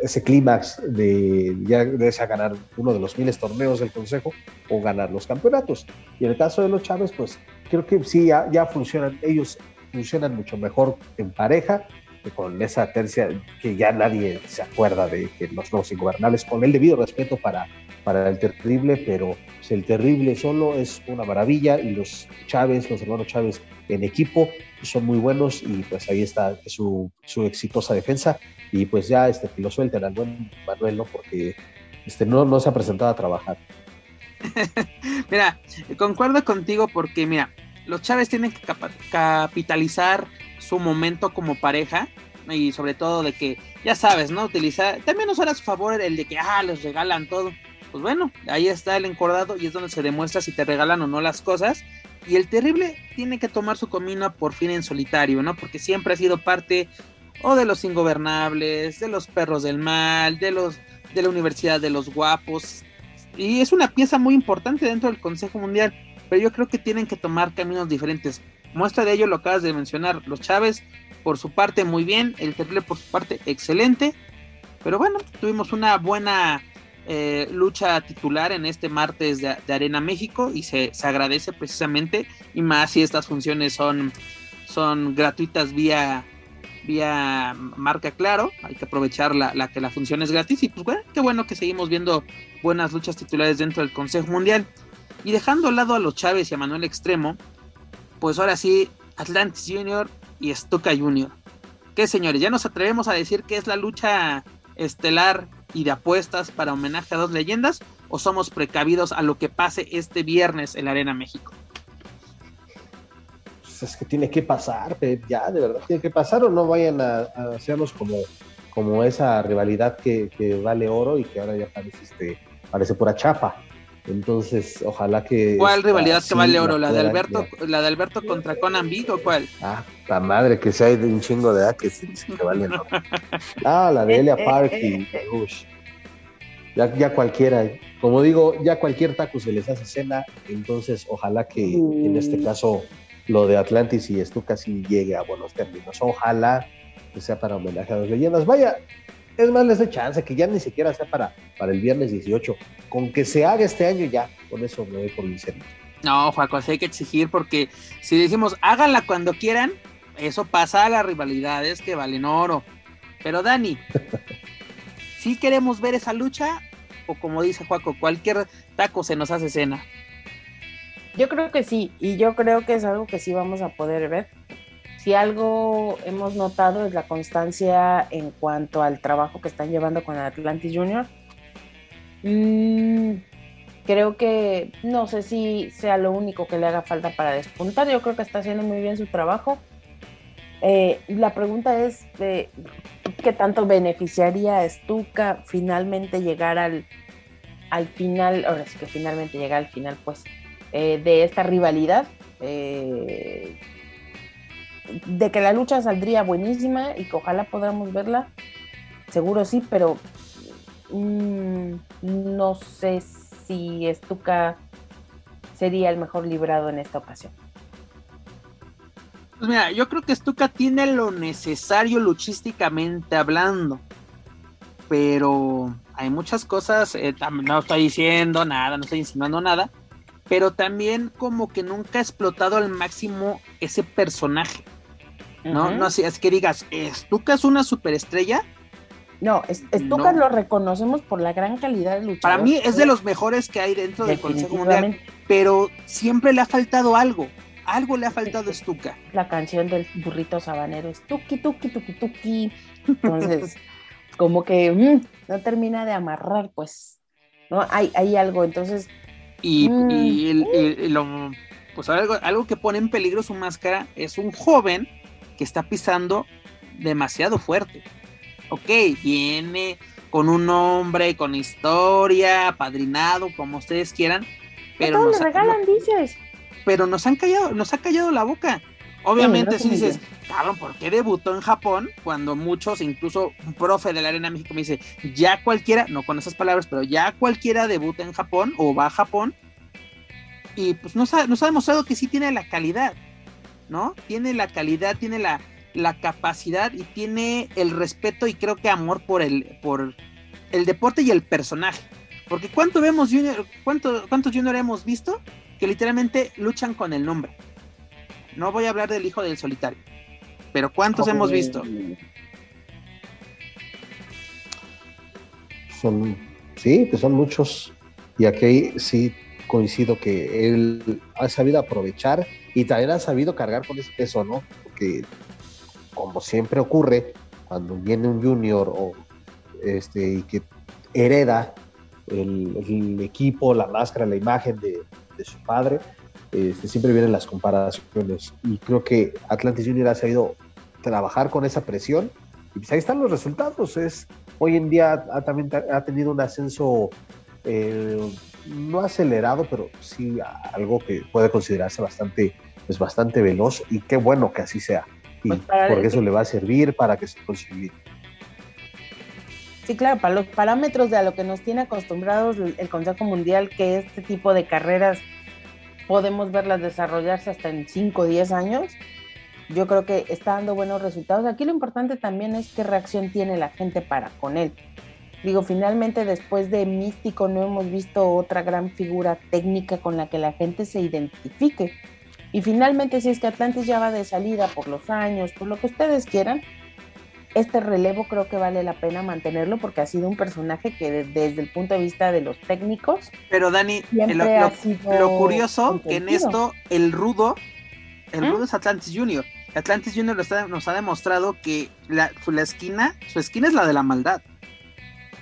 ese clímax de ya de ganar uno de los miles torneos del Consejo o ganar los campeonatos. Y en el caso de los Chávez, pues creo que sí, ya, ya funcionan, ellos funcionan mucho mejor en pareja con esa tercia que ya nadie se acuerda de que los nuevos ingobernables, con el debido respeto para, para el terrible, pero el terrible solo es una maravilla y los Chávez, los hermanos Chávez en equipo son muy buenos y pues ahí está su, su exitosa defensa y pues ya este, que lo suelten al buen Manuel, ¿no? Porque este, no, no se ha presentado a trabajar. mira, concuerdo contigo porque mira, los Chávez tienen que capitalizar su momento como pareja y sobre todo de que, ya sabes, ¿no? Utilizar, también no a su favor el de que, ah, les regalan todo. Pues bueno, ahí está el encordado y es donde se demuestra si te regalan o no las cosas. Y el terrible tiene que tomar su camino por fin en solitario, ¿no? Porque siempre ha sido parte o de los ingobernables, de los perros del mal, de los de la Universidad de los Guapos. Y es una pieza muy importante dentro del Consejo Mundial, pero yo creo que tienen que tomar caminos diferentes. Muestra de ello lo acabas de mencionar, los Chávez por su parte muy bien, el Terrible por su parte excelente, pero bueno, tuvimos una buena eh, lucha titular en este martes de, Arena México y se, agradece precisamente, y más si estas funciones son, son gratuitas vía vía marca claro, hay que aprovechar la, la, que la función es gratis y pues bueno, qué bueno que seguimos viendo buenas luchas titulares dentro del Consejo Mundial. Y dejando al lado a los Chávez y a Manuel Extremo, pues ahora sí, Atlantis Junior y Stuka Junior. ¿Qué señores? Ya nos atrevemos a decir que es la lucha estelar y de apuestas para homenaje a dos leyendas o somos precavidos a lo que pase este viernes en la Arena México? Pues es que tiene que pasar, ya, de verdad, tiene que pasar o no vayan a, hacernos como, como esa rivalidad que, vale oro y que ahora ya parece, este, parece pura chapa. Entonces, ojalá que. ¿Cuál rivalidad que vale oro? ¿La de Alberto, la de Alberto contra Conan Big o cuál? Ah, la madre que se hay de un chingo de A que sí que vale oro. ah, la de Elia Park y Ush. Ya, ya cualquiera, como digo, ya cualquier taco se les hace cena, entonces ojalá que en este mm. caso lo de Atlantis y Stuka sí llegue a buenos términos. Ojalá que sea para homenaje a las leyendas. Vaya, es más, les doy chance que ya ni siquiera sea para, para el viernes 18. Con que se haga este año ya, con eso me voy por incendio. No, Juaco, hay que exigir porque si decimos háganla cuando quieran, eso pasa a las rivalidades que valen oro. Pero Dani, ¿sí queremos ver esa lucha? O como dice Juaco, cualquier taco se nos hace cena. Yo creo que sí, y yo creo que es algo que sí vamos a poder ver si algo hemos notado es la constancia en cuanto al trabajo que están llevando con Atlantis Junior. Mm, creo que no sé si sea lo único que le haga falta para despuntar. Yo creo que está haciendo muy bien su trabajo. Eh, la pregunta es de qué tanto beneficiaría a Stuka finalmente llegar al, al final, ahora sí que finalmente llegar al final, pues, eh, de esta rivalidad. De que la lucha saldría buenísima y que ojalá podamos verla, seguro sí, pero mm, no sé si Stuka sería el mejor librado en esta ocasión. Pues mira, yo creo que Stuka tiene lo necesario luchísticamente hablando, pero hay muchas cosas, eh, no estoy diciendo nada, no estoy insinuando nada, pero también como que nunca ha explotado al máximo ese personaje. ¿No? No es que digas, ¿Stuka es una superestrella? No, Stuka lo reconocemos por la gran calidad de luchador. Para mí es de los mejores que hay dentro del Consejo Mundial, pero siempre le ha faltado algo. Algo le ha faltado a Stuka. La canción del burrito sabanero es tuki, tuki, tuki, tuki. Entonces, como que mm, no termina de amarrar, pues, ¿no? Hay, hay algo, entonces... Y, mm. lo, pues algo, algo que pone en peligro su máscara es un joven que está pisando demasiado fuerte. Ok, viene con un nombre, con historia, padrinado, como ustedes quieran. Pero nos, regalan, dices. Pero nos han callado, nos ha callado la boca. Obviamente, si dices, cabrón, ¿por qué debutó en Japón? Cuando muchos, incluso un profe de la Arena México me dice, ya cualquiera, no con esas palabras, pero ya cualquiera debuta en Japón o va a Japón. Y pues nos ha, nos ha demostrado que sí tiene la calidad, ¿no? Tiene la calidad, tiene la, la capacidad y tiene el respeto y creo que amor por el, por el deporte y el personaje. Porque ¿cuánto vemos junior, cuánto, cuántos junior hemos visto que literalmente luchan con el nombre? No voy a hablar del hijo del solitario, pero ¿cuántos hemos visto? Son, sí, pues son muchos. Y aquí sí coincido que él ha sabido aprovechar y también ha sabido cargar con ese peso, ¿no? Porque como siempre ocurre, cuando viene un junior o este, y que hereda el, equipo, la máscara, la imagen de, su padre, este, siempre vienen las comparaciones. Y creo que Atlantis Junior ha sabido trabajar con esa presión. Y pues ahí están los resultados. Es, hoy en día ha, también ha tenido un ascenso eh, no acelerado, pero sí algo que puede considerarse bastante, pues bastante veloz. Y qué bueno que así sea. Pues porque eso le va a servir para que se consiga. Sí, claro, para los parámetros de a lo que nos tiene acostumbrados el Consejo Mundial, que este tipo de carreras podemos verlas desarrollarse hasta en 5 o 10 años, yo creo que está dando buenos resultados. Aquí lo importante también es qué reacción tiene la gente para con él. Digo, finalmente después de Místico no hemos visto otra gran figura técnica con la que la gente se identifique. Y finalmente, si es que Atlantis ya va de salida por los años, por lo que ustedes quieran, este relevo creo que vale la pena mantenerlo porque ha sido un personaje que desde el punto de vista de los técnicos. Pero Dani, lo, curioso que en esto el rudo, el ¿Mm? rudo es Atlantis Junior. Atlantis Junior nos ha demostrado que la, la, esquina, su esquina es la de la maldad,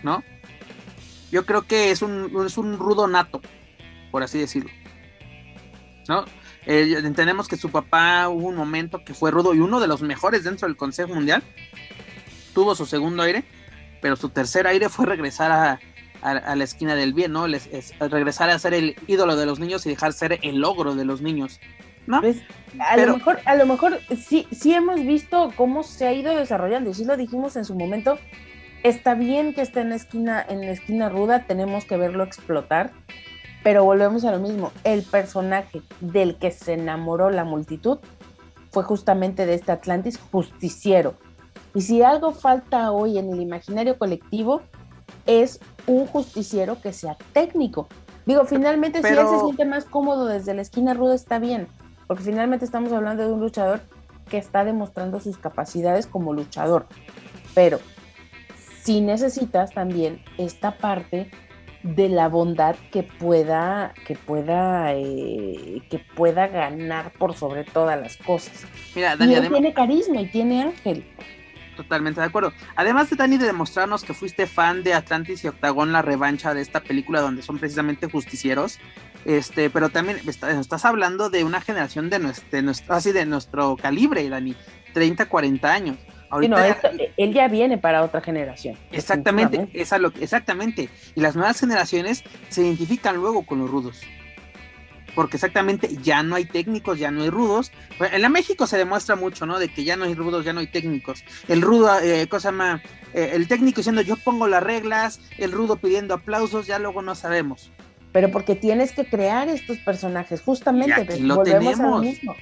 ¿no? Yo creo que es un, es un rudo nato, por así decirlo. ¿No? Eh, entendemos que su papá hubo un momento que fue rudo y uno de los mejores dentro del Consejo Mundial. Tuvo su segundo aire, pero su tercer aire fue regresar a, la esquina del bien, ¿no? regresar a ser el ídolo de los niños y dejar ser el logro de los niños. ¿no? A, lo mejor, a lo mejor sí, sí hemos visto cómo se ha ido desarrollando, y sí lo dijimos en su momento, está bien que esté en la esquina, en la esquina ruda, tenemos que verlo explotar, pero volvemos a lo mismo, el personaje del que se enamoró la multitud fue justamente de este Atlantis justiciero. Y si algo falta hoy en el imaginario colectivo, es un justiciero que sea técnico. Digo, finalmente si él se siente más cómodo desde la esquina ruda está bien, porque finalmente estamos hablando de un luchador que está demostrando sus capacidades como luchador. Pero si necesitas también esta parte de la bondad que pueda, que pueda, eh, que pueda ganar por sobre todas las cosas. Mira, Dani, tiene carisma y tiene ángel. Totalmente de acuerdo. Además de Dani de demostrarnos que fuiste fan de Atlantis y Octagón, la revancha de esta película donde son precisamente justicieros, este, pero también estás hablando de una generación de nuestro, así de nuestro calibre, Dani, 30, 40 años él ya viene para otra generación. Exactamente, esa lo, exactamente. Y las nuevas generaciones se identifican luego con los rudos. Porque exactamente ya no hay técnicos, ya no hay rudos. En la México se demuestra mucho, ¿no? De que ya no hay rudos, ya no hay técnicos. El rudo, eh, cosa más, eh, el técnico diciendo yo pongo las reglas, el rudo pidiendo aplausos, ya luego no sabemos. Pero porque tienes que crear estos personajes, justamente. lo tenemos. mismo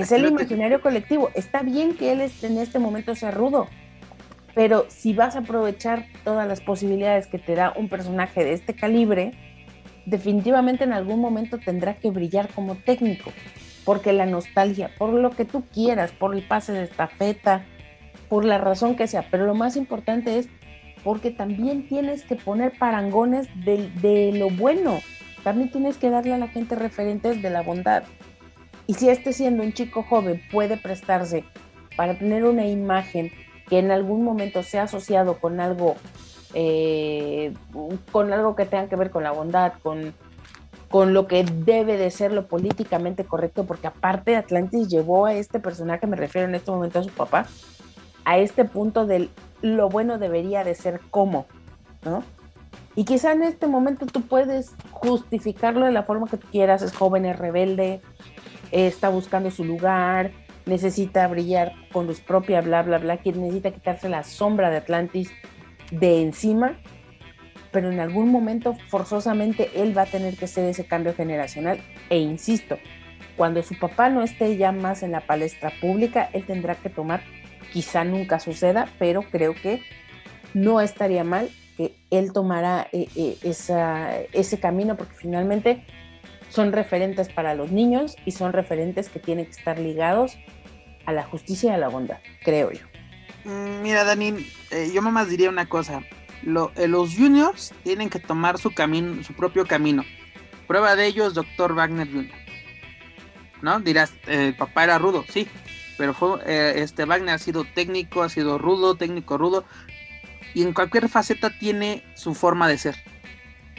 es el imaginario colectivo. Está bien que él en este momento sea rudo, pero si vas a aprovechar todas las posibilidades que te da un personaje de este calibre, definitivamente en algún momento tendrá que brillar como técnico, porque la nostalgia, por lo que tú quieras, por el pase de estafeta, por la razón que sea, pero lo más importante es porque también tienes que poner parangones de, de lo bueno, también tienes que darle a la gente referentes de la bondad. Y si este siendo un chico joven puede prestarse para tener una imagen que en algún momento sea asociado con algo, eh, con algo que tenga que ver con la bondad, con, con lo que debe de ser lo políticamente correcto, porque aparte Atlantis llevó a este personaje, me refiero en este momento a su papá, a este punto del lo bueno debería de ser como. ¿no? Y quizá en este momento tú puedes justificarlo de la forma que tú quieras, es joven, es rebelde, está buscando su lugar, necesita brillar con luz propia, bla, bla, bla, que necesita quitarse la sombra de Atlantis de encima, pero en algún momento forzosamente él va a tener que hacer ese cambio generacional. E insisto, cuando su papá no esté ya más en la palestra pública, él tendrá que tomar, quizá nunca suceda, pero creo que no estaría mal que él tomara eh, eh, ese camino, porque finalmente son referentes para los niños y son referentes que tienen que estar ligados a la justicia y a la bondad, creo yo. Mm, mira, Dani, eh, yo más diría una cosa. los juniors tienen que tomar su camino, su propio camino. Prueba de ello es Dr. Wagner Jr. ¿No? Dirás, el papá era rudo, sí, pero fue, este Wagner ha sido técnico, ha sido rudo, técnico rudo, y en cualquier faceta tiene su forma de ser.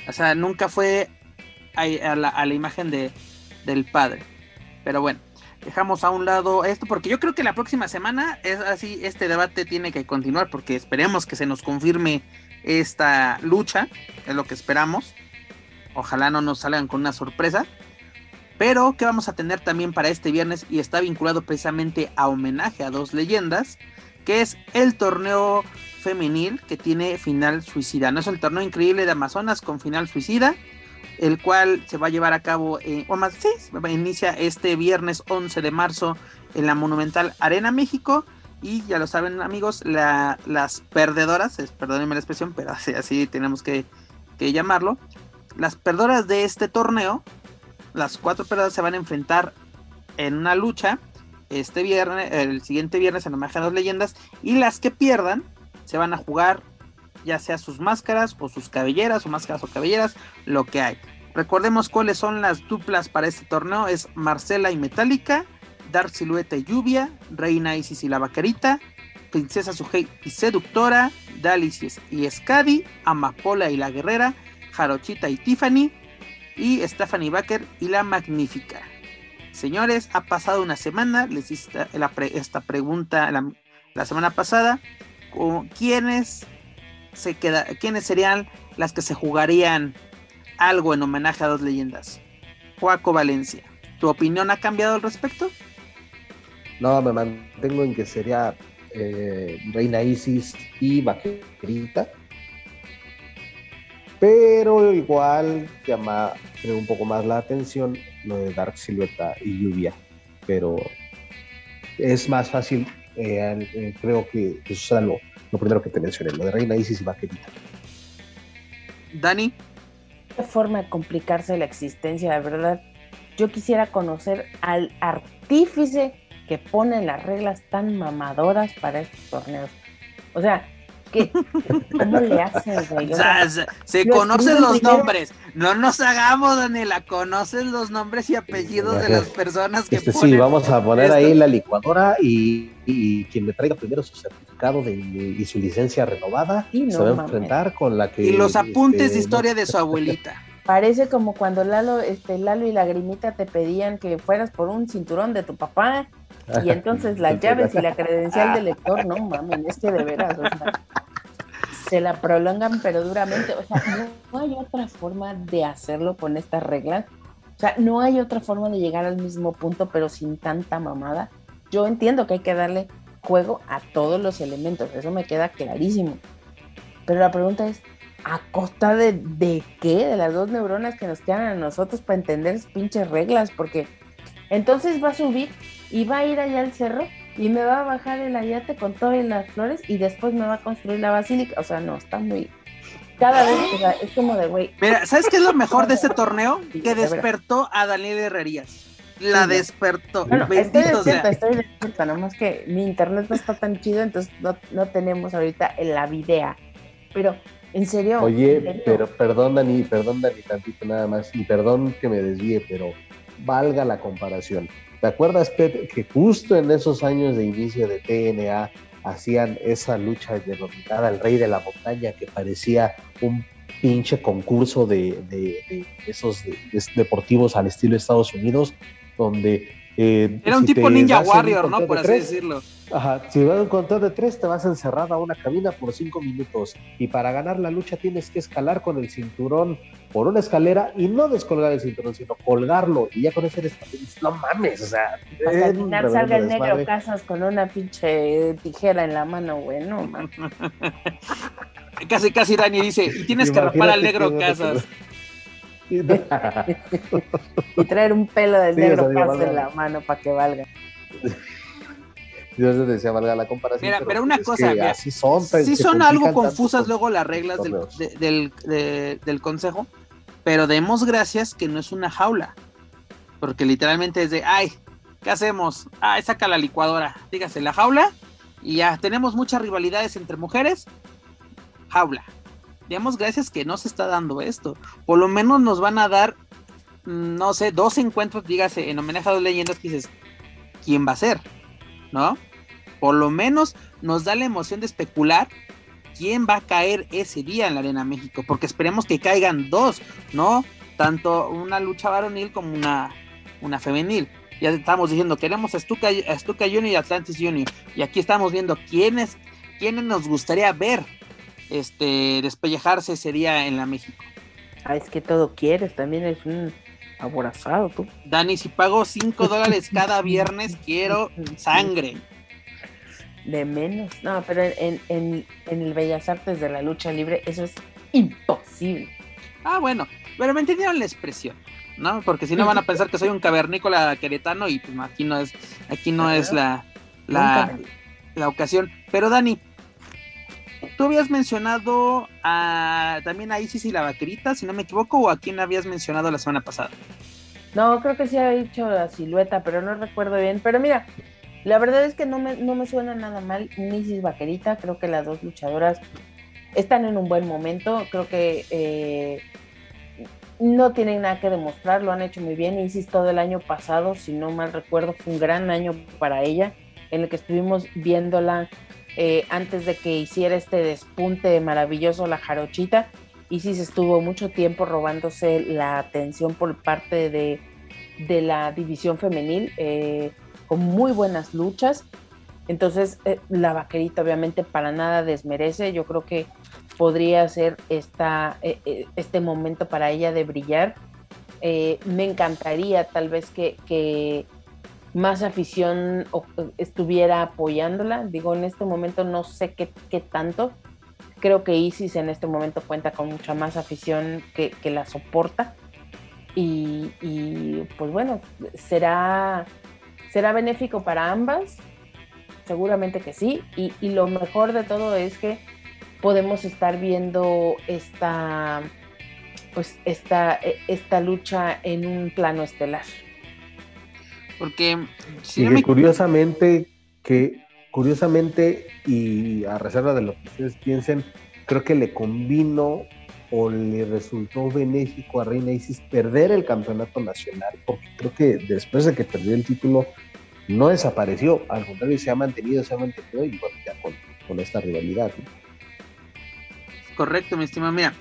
O sea, nunca fue a, la, imagen de, del padre. Pero bueno, dejamos a un lado esto porque yo creo que la próxima semana es así, este debate tiene que continuar porque esperemos que se nos confirme esta lucha, es lo que esperamos. Ojalá no nos salgan con una sorpresa. Pero que vamos a tener también para este viernes y está vinculado precisamente a homenaje a dos leyendas, que es el torneo femenil que tiene final suicida. No es el torneo increíble de Amazonas con final suicida, el cual se va a llevar a cabo, eh, o más, sí, inicia este viernes 11 de marzo en la Monumental Arena México. Y ya lo saben amigos, las perdedoras, perdónenme la expresión, pero así, así tenemos que, que llamarlo. Las perdedoras de este torneo, las cuatro perdedoras se van a enfrentar en una lucha este viernes, el siguiente viernes en homenaje a las leyendas. Y las que pierdan se van a jugar ya sea sus máscaras o sus cabelleras o máscaras o cabelleras, lo que hay. Recordemos cuáles son las duplas para este torneo. Es Marcela y Metallica, Dark Silueta y Lluvia, Reina Isis y la Vaquerita, Princesa Sujei y Seductora, Dalis y Skadi, Amapola y la Guerrera, Jarochita y Tiffany, y Stephanie Baker y la Magnífica. Señores, ha pasado una semana, les hice esta pregunta la, la semana pasada quiénes quiénes serían las que se jugarían algo en homenaje a dos leyendas. Juaco Valencia, ¿tu opinión ha cambiado al respecto? No, me mantengo en que sería eh, Reina Isis y Vaquerita. Pero igual llama un poco más la atención lo de Dark Silueta y Lluvia. Pero es más fácil eh, eh, creo que eso será lo, primero que te mencioné, lo de Reina Isis y Vaquerita. Dani. Qué forma de complicarse la existencia, de verdad. Yo quisiera conocer al artífice que pone las reglas tan mamadoras para estos torneos. O sea, ¿Cómo le haces, güey? se conocen los nombres. No nos hagamos, Daniela. Conocen los nombres y apellidos de las personas que este, Sí, vamos a poner ahí la licuadora y, quien me traiga primero su certificado de, y su licencia renovada se va a enfrentar con la que. Y los apuntes de este, historia de su abuelita. Parece como cuando Lalo, este, Lalo y Lagrimita te pedían que fueras por un cinturón de tu papá y entonces las llaves y la credencial del lector, no mames, es que de veras, o sea, se la prolongan pero duramente, o sea, no, hay otra forma de hacerlo con estas reglas, o sea, no hay otra forma de llegar al mismo punto pero sin tanta mamada. Yo entiendo que hay que darle juego a todos los elementos, eso me queda clarísimo, pero la pregunta es, ¿A costa de, de qué? De las dos neuronas que nos quedan a nosotros para entender esas pinches reglas, porque entonces va a subir y va a ir allá al cerro y me va a bajar el ayate con todas las flores y después me va a construir la basílica. O sea, no, está muy. Cada vez es como de güey. Mira, ¿sabes qué es lo mejor de este torneo? Que despertó a Daniel Herrerías. La despertó. Bueno, estoy despierta, estoy despierta, nomás que mi internet no está tan chido, entonces no, no tenemos ahorita la video. Pero ¿En serio? Oye, pero perdón, Dani, perdón, Dani, tantito nada más, y perdón que me desvíe, pero valga la comparación. ¿Te acuerdas, Pep, que justo en esos años de inicio de TNA hacían esa lucha denominada el Rey de la Montaña que parecía un pinche concurso de, esos deportivos al estilo Estados Unidos, donde Eh, Era un si tipo Ninja Warrior, ¿no? Por de así tres, decirlo. Ajá, si vas a un conteo de tres, te vas encerrado a una cabina por cinco minutos. Y para ganar la lucha tienes que escalar con el cinturón por una escalera y no descolgar el cinturón, sino colgarlo. Y ya con eso eres no mames, o sea. Al final reverendo salga el negro. Casas con una pinche tijera en la mano, güey, no. Casi, casi Dani dice, y tienes que rapar al negro bueno Y traer un pelo del Sí, negro valga. en la mano para que valga. Yo les decía, valga la comparación. Mira, pero una pues es cosa, mira, así son, Sí algo confusas con- luego las reglas del, de- del, de- del consejo, pero demos gracias que no es una jaula, porque literalmente es de, ay, ¿qué hacemos? Ay, saca la licuadora, dígase, la jaula, y ya tenemos muchas rivalidades entre mujeres, jaula. Demos gracias que no se está dando esto, por lo menos nos van a dar, mm, no sé, dos encuentros, dígase, en homenaje a dos leyendas que dices, ¿quién va a ser? ¿No? Por lo menos nos da la emoción de especular quién va a caer ese día en la Arena México, porque esperemos que caigan dos, ¿no? Tanto una lucha varonil como una, una femenil. Ya estamos diciendo, queremos a Stuka, a Stuka Junior y Atlantis Junior. Y aquí estamos viendo quiénes, quiénes nos gustaría ver este, despellejarse ese día en la México. Ah, es que todo quieres, también es un aborazado tú. Dani, si pago 5 dólares cada viernes, quiero sangre. De menos. No, pero en, en, en el Bellas Artes de la lucha libre eso es imposible. Ah, bueno, pero me entendieron la expresión, ¿no? Porque si no van a pensar que soy un cavernícola queretano y pues aquí no es, aquí no es la, la, la ocasión. Pero Dani, tú habías mencionado a, también a Isis y la vaquerita, si no me equivoco, o a quién habías mencionado la semana pasada. No, creo que sí ha dicho la silueta, pero no recuerdo bien. Pero mira, la verdad es que no me, no me suena nada mal. Nisis Vaquerita, creo que las dos luchadoras están en un buen momento. Creo que eh, no tienen nada que demostrar, lo han hecho muy bien. Isis todo el año pasado, si no mal recuerdo, fue un gran año para ella, en el que estuvimos viéndola eh, antes de que hiciera este despunte maravilloso la jarochita. Isis estuvo mucho tiempo robándose la atención por parte de, de la división femenil, eh, con muy buenas luchas. Entonces, eh, la vaquerita obviamente para nada desmerece. Yo creo que podría ser esta, este momento para ella de brillar. Me encantaría tal vez que más afición estuviera apoyándola. Digo, en este momento no sé qué, qué tanto. Creo que Isis en este momento cuenta con mucha más afición que, que la soporta. Y, y, pues bueno, será, será benéfico para ambas. Seguramente que sí. Y, y lo mejor de todo es que podemos estar viendo esta, pues esta, esta lucha en un plano estelar. Porque si Y no que me curiosamente, que curiosamente, y a reserva de lo que ustedes piensen, creo que le convino o le resultó benéfico a Reina Isis perder el campeonato nacional, porque creo que después de que perdió el título, no desapareció, al contrario, se ha mantenido, se ha mantenido, y bueno, ya con, con esta rivalidad. ¿no? Correcto, mi estimado. Mira,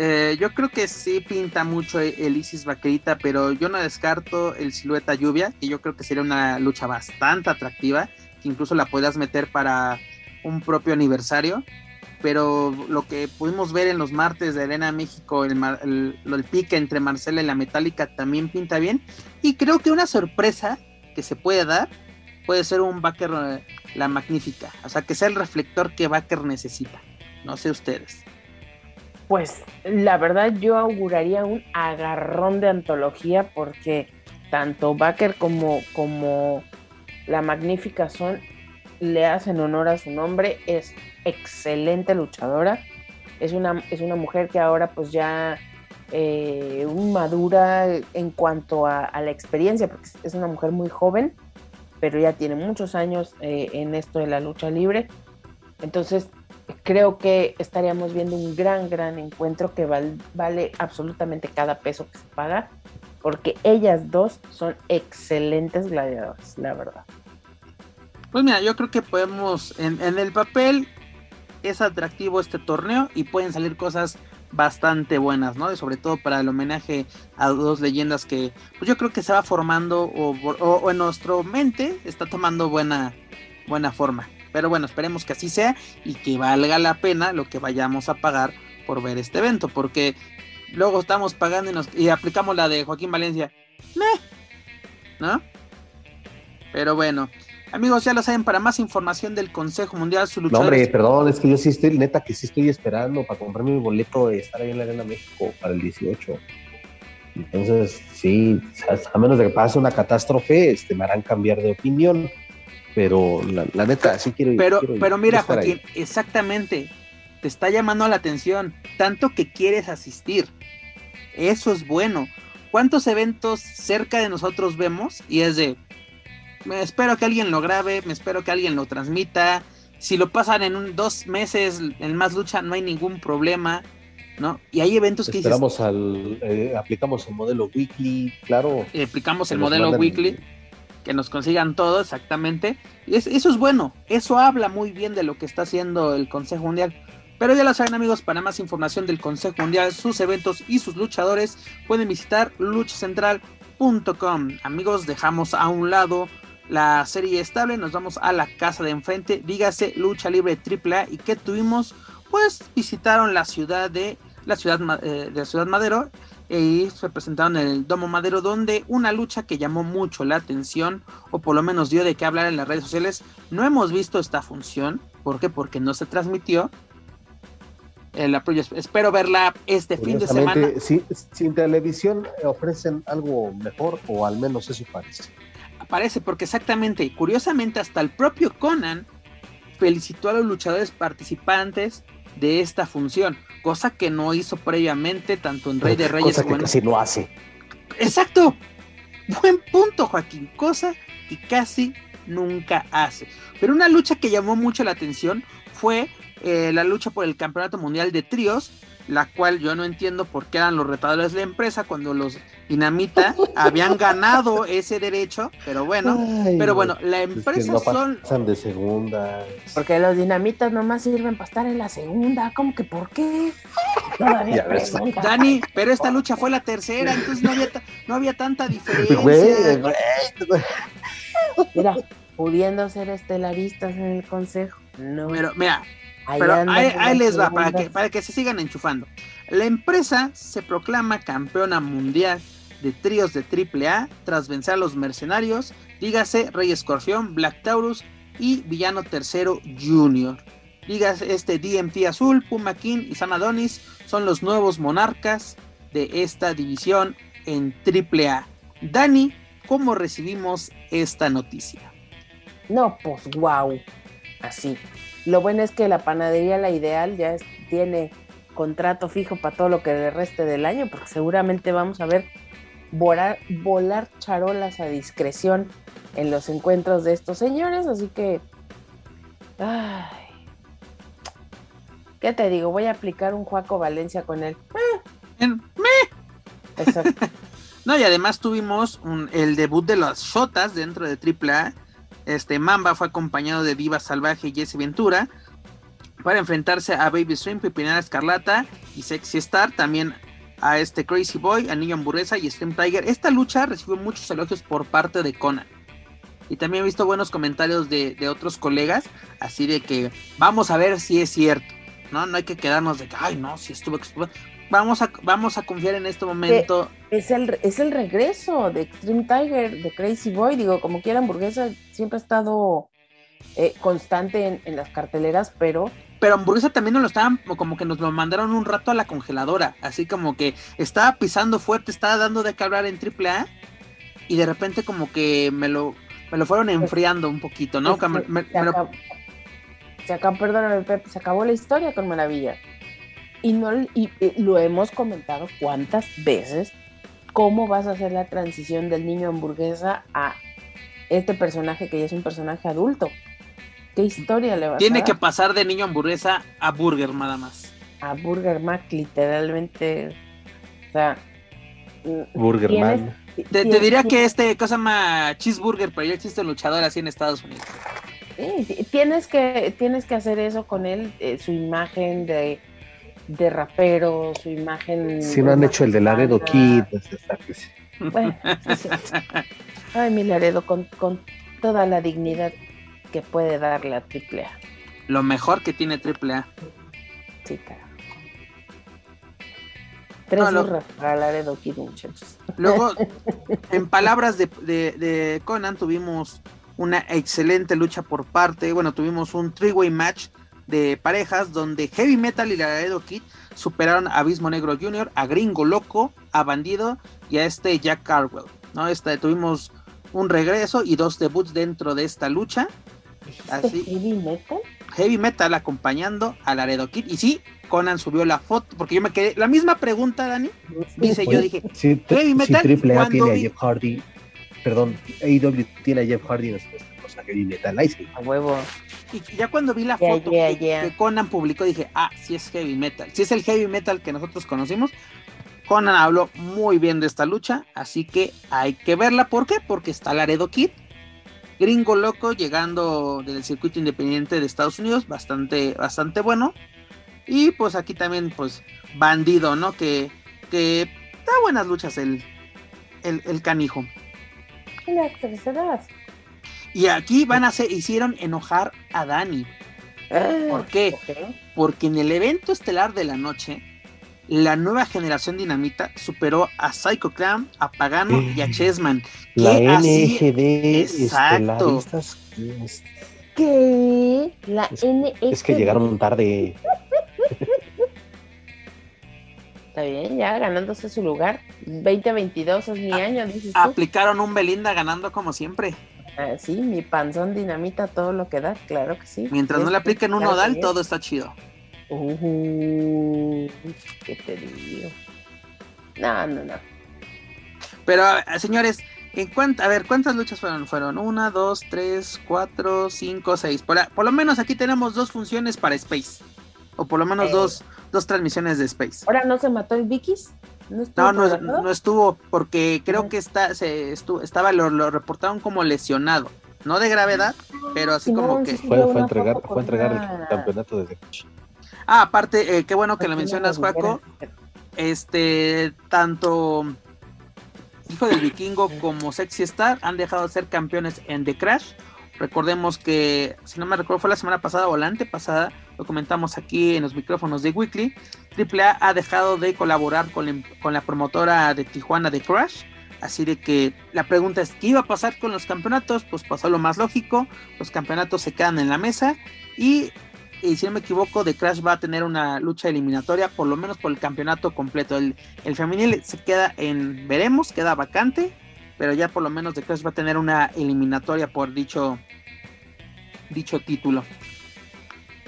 eh, yo creo que sí pinta mucho el Isis Vaquerita, pero yo no descarto el Silueta Lluvia, que yo creo que sería una lucha bastante atractiva, que incluso la podrías meter para un propio aniversario. Pero lo que pudimos ver en los martes de Arena México, el, el- pique entre Marcela y la Metálica también pinta bien. Y creo que una sorpresa que se puede dar puede ser un Baker eh, la Magnífica. O sea, que sea el reflector que Baker necesita. No sé ustedes. Pues la verdad yo auguraría un agarrón de antología porque tanto Baker como, como la Magnífica son, le hacen honor a su nombre, es excelente luchadora, es una, es una mujer que ahora pues ya eh, madura en cuanto a, la experiencia, porque es una mujer muy joven, pero ya tiene muchos años eh, en esto de la lucha libre. Entonces, creo que estaríamos viendo un gran, gran encuentro que val- vale absolutamente cada peso que se paga, porque ellas dos son excelentes gladiadoras, la verdad. Pues mira, yo creo que podemos, en, el papel es atractivo este torneo y pueden salir cosas bastante buenas, ¿no? Y sobre todo para el homenaje a dos leyendas que pues yo creo que se va formando o, o, en nuestro mente está tomando buena, buena forma. Pero bueno, esperemos que así sea y que valga la pena lo que vayamos a pagar por ver este evento, porque luego estamos pagando y, nos, y aplicamos la de Joaquín Valencia. ¿No? Pero bueno, Amigos, ya lo saben, para más información del Consejo Mundial, su No, hombre, perdón, es que yo sí estoy, neta, que sí estoy esperando para comprar mi boleto de estar ahí en la Arena México para el 18. Entonces, sí, a menos de que pase una catástrofe, este, me harán cambiar de opinión. Pero la, neta, sí quiero ir. Pero, pero mira, Joaquín, exactamente, te está llamando la atención, tanto que quieres asistir. Eso es bueno. ¿Cuántos eventos cerca de nosotros vemos? Y es de, me espero que alguien lo grabe, me espero que alguien lo transmita. Si lo pasan en un, dos meses en más lucha, no hay ningún problema, ¿no? Y hay eventos que Esperamos al, eh, aplicamos el modelo weekly, claro. aplicamos el modelo weekly, que nos consigan todo, exactamente. Y eso es bueno, eso habla muy bien de lo que está haciendo el Consejo Mundial. Pero ya lo saben amigos, para más información del Consejo Mundial, sus eventos y sus luchadores, pueden visitar luchacentral.com. Amigos, dejamos a un lado la serie estable, nos vamos a la casa de enfrente, dígase lucha libre AAA y que tuvimos, pues visitaron la ciudad de la ciudad eh, de ciudad Madero y se presentaron en el Domo Madero donde una lucha que llamó mucho la atención o por lo menos dio de qué hablar en las redes sociales. No hemos visto esta función, ¿por qué? Porque no se transmitió. El apoyo, espero verla este fin de semana. Si, si en televisión ofrecen algo mejor o al menos eso parece aparece porque exactamente, curiosamente hasta el propio Conan felicitó a los luchadores participantes de esta función, cosa que no hizo previamente tanto en Rey de Reyes cosa que casi no hace. Exacto. Buen punto, Joaquín, cosa que casi nunca hace. Pero una lucha que llamó mucho la atención fue eh, la lucha por el Campeonato Mundial de Tríos, la cual yo no entiendo por qué eran los retadores de la empresa cuando los Dinamita habían ganado ese derecho, pero bueno, pero bueno, la empresa son de segunda. Porque los dinamitas nomás sirven para estar en la segunda, ¿cómo que por qué? Todavía Dani, pero esta lucha fue la tercera, entonces no había, no había tanta diferencia. Mira, pudiendo ser estelaristas en el consejo, no. Pero mira, pero ahí, les va, para que, para que se sigan enchufando. La empresa se proclama campeona mundial de tríos de AAA tras vencer a los mercenarios, dígase Rey Escorpión, Black Taurus y Villano Tercero Junior. Dígase este DMT Azul, Puma King y San Adonis son los nuevos monarcas de esta división en AAA. Dani, ¿cómo recibimos esta noticia? No, pues wow, así. Lo bueno es que la panadería La Ideal ya tiene contrato fijo para todo lo que le reste del año, porque seguramente vamos a ver volar, volar charolas a discreción en los encuentros de estos señores, así que... ¿Qué te digo? Voy a aplicar un Juaco Valencia con él. no, y además tuvimos el debut de las Shotas dentro de AAA. Este Mamba fue acompañado de Diva Salvaje y Jesse Ventura para enfrentarse a Baby Stream, Pipinera Escarlata y Sexy Star. También a este Crazy Boy, a Niño Hamburguesa y Stream Tiger. Esta lucha recibió muchos elogios por parte de Conan. Y también he visto buenos comentarios de, otros colegas, así de que vamos a ver si es cierto, ¿no? No hay que quedarnos de que, ay, no, si estuvo, Vamos a, vamos a confiar en este momento. Es el, es el regreso de Extreme Tiger, de Crazy Boy, digo, como quiera, hamburguesa siempre ha estado eh, constante en, en, las carteleras, pero pero hamburguesa también nos lo estaban, como que nos lo mandaron un rato a la congeladora, así como que estaba pisando fuerte, estaba dando de qué hablar en AAA y de repente como que me lo, me lo fueron enfriando un poquito, ¿no? se, acabó, perdóname, Pepe, se acabó la historia con Maravilla. Y, no, y lo hemos comentado cuántas veces, cómo vas a hacer la transición del niño hamburguesa a este personaje que ya es un personaje adulto. ¿Qué historia le va a Tiene que pasar de niño hamburguesa a burger, nada más. A Burger Mac, literalmente. O sea. Burger Man. Te, diría que este cosa llama cheeseburger, pero ya existe luchador así en Estados Unidos. tienes que, tienes que hacer eso con él, eh, su imagen de de rapero, su imagen. Si no han hecho el de Laredo Kid, sí. Bueno, sí, sí. Ay, mi Laredo, con, con toda la dignidad que puede darle a AAA. Lo mejor que tiene AAA. Sí, carajo. Tres No, lo- para Laredo Kid, muchachos. Luego, en palabras de, de- de Conan, tuvimos una excelente lucha por parte. Bueno, tuvimos un three-way match de parejas donde Heavy Metal y Laredo Kid superaron a Abismo Negro Jr., a Gringo Loco, a Bandido y a este Jack Carwell. ¿no? Este, tuvimos un regreso y dos debuts dentro de esta lucha. ¿Dijiste Así. heavy metal? Heavy Metal acompañando a Laredo Kid. Y sí, Conan subió la foto, porque yo me quedé. La misma pregunta, Dani. Dice yo, dije, si, Heavy si Metal, Triple A cuando tiene a Jeff Hardy, perdón, AEW tiene a Jeff Hardy, nosotros tenemos Heavy Metal. Ahí sí. A huevo. Y ya cuando vi la foto que, que Conan publicó, dije, ah, sí es heavy metal. Si es el heavy metal que nosotros conocimos. Conan habló muy bien de esta lucha, así que hay que verla. ¿Por qué? Porque está Laredo Kid, gringo loco, llegando del circuito independiente de Estados Unidos, bastante, bastante bueno. Y pues aquí también, pues, bandido, ¿no? Que, que da buenas luchas el, el, el canijo. Y las. Y aquí van a hacer, hicieron enojar a Dani. ¿Por qué? Ah, porque en el evento estelar de la noche, la nueva generación dinamita superó a Psycho Clown, a Pagano y a Chessman. La que así- NGD Exacto. ¿Qué? La Es- N es que llegaron tarde. Está bien, ya ganándose su lugar. 2022 es mi Ah, año, dices tú. Aplicaron un Belinda ganando como siempre. Ah, sí, mi panzón dinamita todo lo que da, claro que sí. Mientras no le apliquen un nodal, todo está chido. Uh, ¿Qué te digo? No, no, no. Pero, eh, señores, en a ver, ¿cuántas luchas fueron? Fueron una, dos, tres, cuatro, cinco, seis. Por lo menos aquí tenemos dos funciones para Space. O por lo menos Eh. dos, dos transmisiones de Space. ¿Ahora no se mató el Vikis? ¿No estuvo No, no, estuvo, porque creo que está, se estuvo, estaba, lo, lo reportaron como lesionado. No de gravedad, pero así como que. sí. Fue, fue entregar, fue entregar el campeonato desde. Ah, aparte, eh, qué bueno que lo mencionas, Juaco. Este, tanto Hijo del Vikingo como Sexy Star han dejado de ser campeones en The Crash. Recordemos que, si no me recuerdo, fue la semana pasada o la antepasada, lo comentamos aquí en los micrófonos de Weekly. AAA ha dejado de colaborar con la, la promotora de Tijuana de Crash. Así de que la pregunta es: ¿qué iba a pasar con los campeonatos? Pues pasó lo más lógico: los campeonatos se quedan en la mesa y y si no me equivoco, The Crash va a tener una lucha eliminatoria, por lo menos por el campeonato completo. El, femenil se queda en, veremos, queda vacante, pero ya por lo menos The Crash va a tener una eliminatoria por dicho título.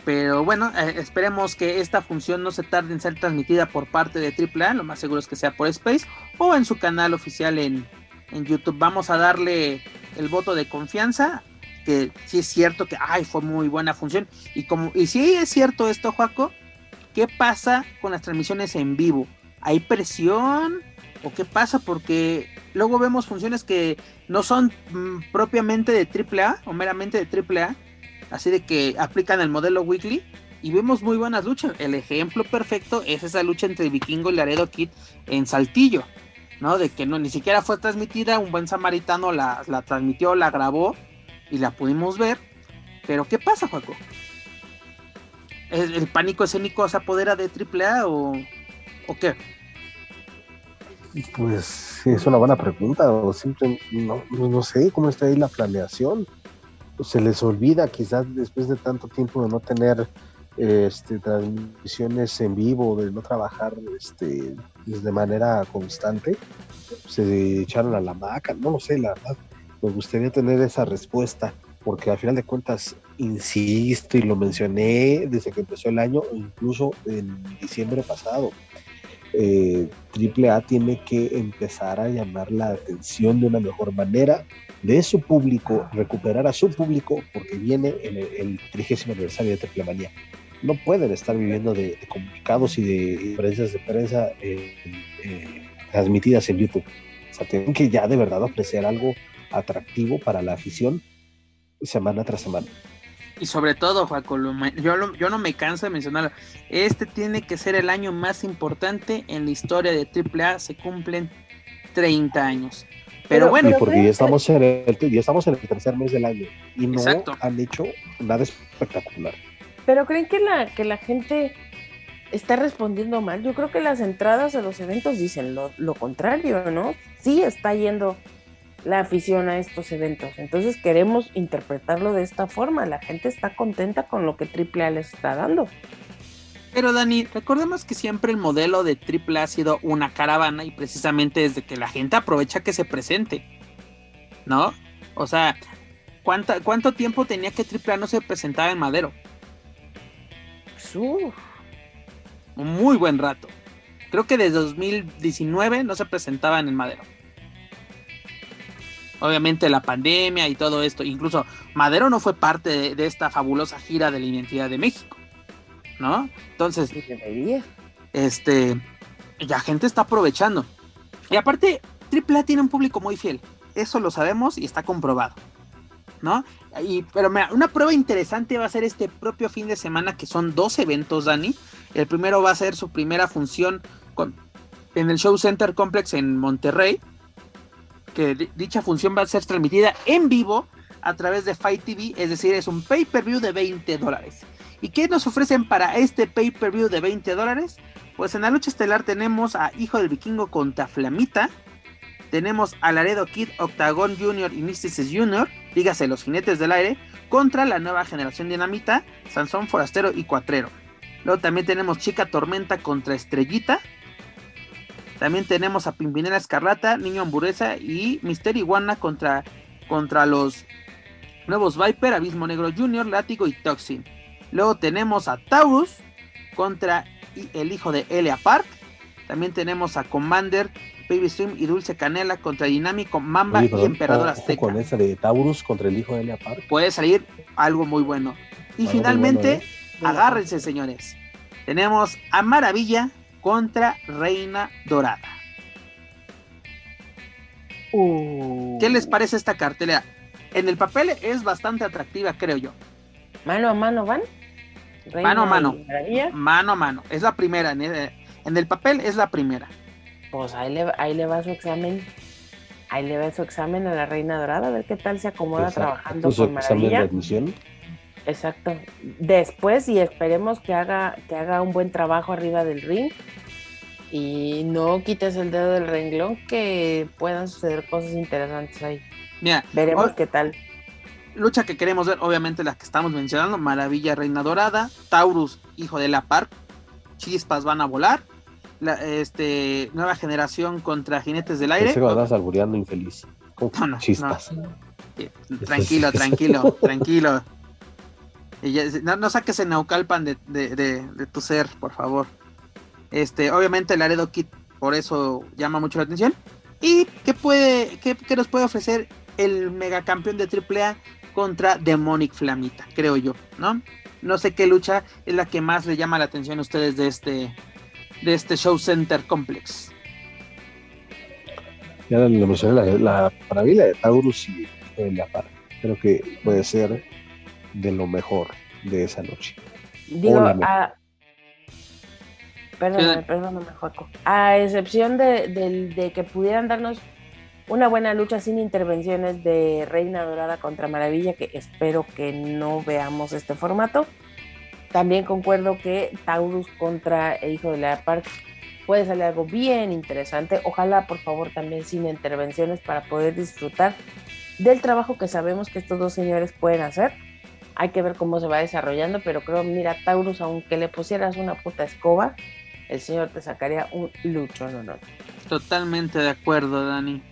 Pero bueno, eh, esperemos que esta función no se tarde en ser transmitida por parte de AAA, lo más seguro es que sea por Space o en su canal oficial en, en YouTube. Vamos a darle el voto de confianza que sí es cierto que ay, fue muy buena función. Y como, y si es cierto esto, Juaco, ¿qué pasa con las transmisiones en vivo? ¿Hay presión? ¿O qué pasa? Porque luego vemos funciones que no son mm, propiamente de AAA o meramente de AAA, así de que aplican el modelo weekly y vemos muy buenas luchas. El ejemplo perfecto es esa lucha entre Vikingo y Laredo Kid en Saltillo, ¿no? De que no ni siquiera fue transmitida, un buen samaritano la, la transmitió, la grabó y la pudimos ver. Pero ¿qué pasa, Juaco? ¿El, el pánico escénico se apodera de AAA o, o qué? Pues es una buena pregunta, o no sé cómo está ahí la planeación. Se les olvida quizás después de tanto tiempo de no tener eh, este, transmisiones en vivo, de no trabajar este, pues, de manera constante, se echaron a la maca, no lo sé, la verdad, me gustaría tener esa respuesta, porque al final de cuentas, insisto y lo mencioné desde que empezó el año, incluso en diciembre pasado, eh, AAA tiene que empezar a llamar la atención de una mejor manera de su público, recuperar a su público, porque viene el, el 30 aniversario de Triple Manía. No pueden estar viviendo de, de comunicados y de conferencias de prensa eh, eh, transmitidas en YouTube. O sea, tienen que ya de verdad ofrecer algo atractivo para la afición semana tras semana. Y sobre todo, Juaco, yo, yo no me canso de mencionarlo. Este tiene que ser el año más importante en la historia de AAA. Se cumplen 30 años. Pero, bueno. porque ya estamos, en el, ya estamos en el tercer mes del año y no han hecho nada espectacular. Pero creen que la, que la gente está respondiendo mal. Yo creo que las entradas a los eventos dicen lo, lo contrario, ¿no? Sí está yendo la afición a estos eventos. Entonces queremos interpretarlo de esta forma. La gente está contenta con lo que AAA les está dando. Pero Dani, recordemos que siempre el modelo de AAA ha sido una caravana y precisamente desde que la gente aprovecha que se presente. ¿No? O sea, ¿cuánto tiempo tenía que AAA no se presentaba en Madero? Un muy buen rato. Creo que desde 2019 no se presentaban en Madero obviamente la pandemia y todo esto. Incluso Madero no fue parte de, esta fabulosa gira de la identidad de México, ¿no? Entonces, este, la gente está aprovechando. Y aparte, AAA tiene un público muy fiel. Eso lo sabemos y está comprobado, ¿no? Y, pero mira, una prueba interesante va a ser este propio fin de semana, que son dos eventos, Dani. El primero va a ser su primera función con, en el Show Center Complex en Monterrey que dicha función va a ser transmitida en vivo a través de Fight TV, es decir, es un pay-per-view de 20 dólares. ¿Y qué nos ofrecen para este pay-per-view de 20 dólares? Pues en la lucha estelar tenemos a Hijo del Vikingo contra Flamita, tenemos a Laredo Kid, Octagon Junior y Mysticis Junior, dígase los jinetes del aire, contra la nueva generación dinamita, Sansón Forastero y Cuatrero. Luego también tenemos Chica Tormenta contra Estrellita, también tenemos a Pimpinela Escarlata, Niño Hamburguesa y Mister Iguana contra, contra los nuevos Viper, Abismo Negro Junior, Látigo y Toxin. Luego tenemos a Taurus contra el hijo de Elia Park. También tenemos a Commander, Baby Stream y Dulce Canela contra Dinámico, Mamba y Emperador Azteca. con esa de Taurus contra el hijo de Elia Park. Puede salir algo muy bueno. Y finalmente, ¿eh? agárrense, señores. Tenemos a Maravilla contra Reina Dorada. Uh. ¿Qué les parece esta cartelera? En el papel es bastante atractiva, creo yo. Mano a mano van. mano a mano. Mano a mano. Es la primera. En el, papel es la primera. Pues ahí le, ahí le va su examen. Ahí le va su examen a la Reina Dorada, a ver qué tal se acomoda trabajando con Maravilla. Exacto. Después, y esperemos que haga, que haga un buen trabajo arriba del ring. Y no quites el dedo del renglón que puedan suceder cosas interesantes ahí. Mira, veremos qué tal. Lucha que queremos ver, obviamente las que estamos mencionando, Maravilla Reina Dorada, Taurus, hijo de la Park, Chispas van a volar, la, este nueva generación contra Jinetes del Aire. Se vas albureando infeliz. Chispas. Tranquilo, tranquilo, tranquilo no, saques el Naucalpan de, de, tu ser, por favor. Este, obviamente el Aredo Kit por eso llama mucho la atención. ¿Y qué, puede, qué, nos puede ofrecer el megacampeón de AAA contra Demonic Flamita? Creo yo, ¿no? No sé qué lucha es la que más le llama la atención a ustedes de este, de este Show Center Complex. Ya le mencioné la, maravilla de Taurus y la par. Creo que puede ser de lo mejor de esa noche. Digo, a... Perdóname, perdóname, Joaco. A excepción de, que pudieran darnos una buena lucha sin intervenciones de Reina Dorada contra Maravilla, que espero que no veamos este formato. También concuerdo que Taurus contra el Hijo de la Park puede salir algo bien interesante. Ojalá, por favor, también sin intervenciones para poder disfrutar del trabajo que sabemos que estos dos señores pueden hacer hay que ver cómo se va desarrollando, pero creo, mira, Taurus, aunque le pusieras una puta escoba, el señor te sacaría un lucho, no, no. Totalmente de acuerdo, Dani.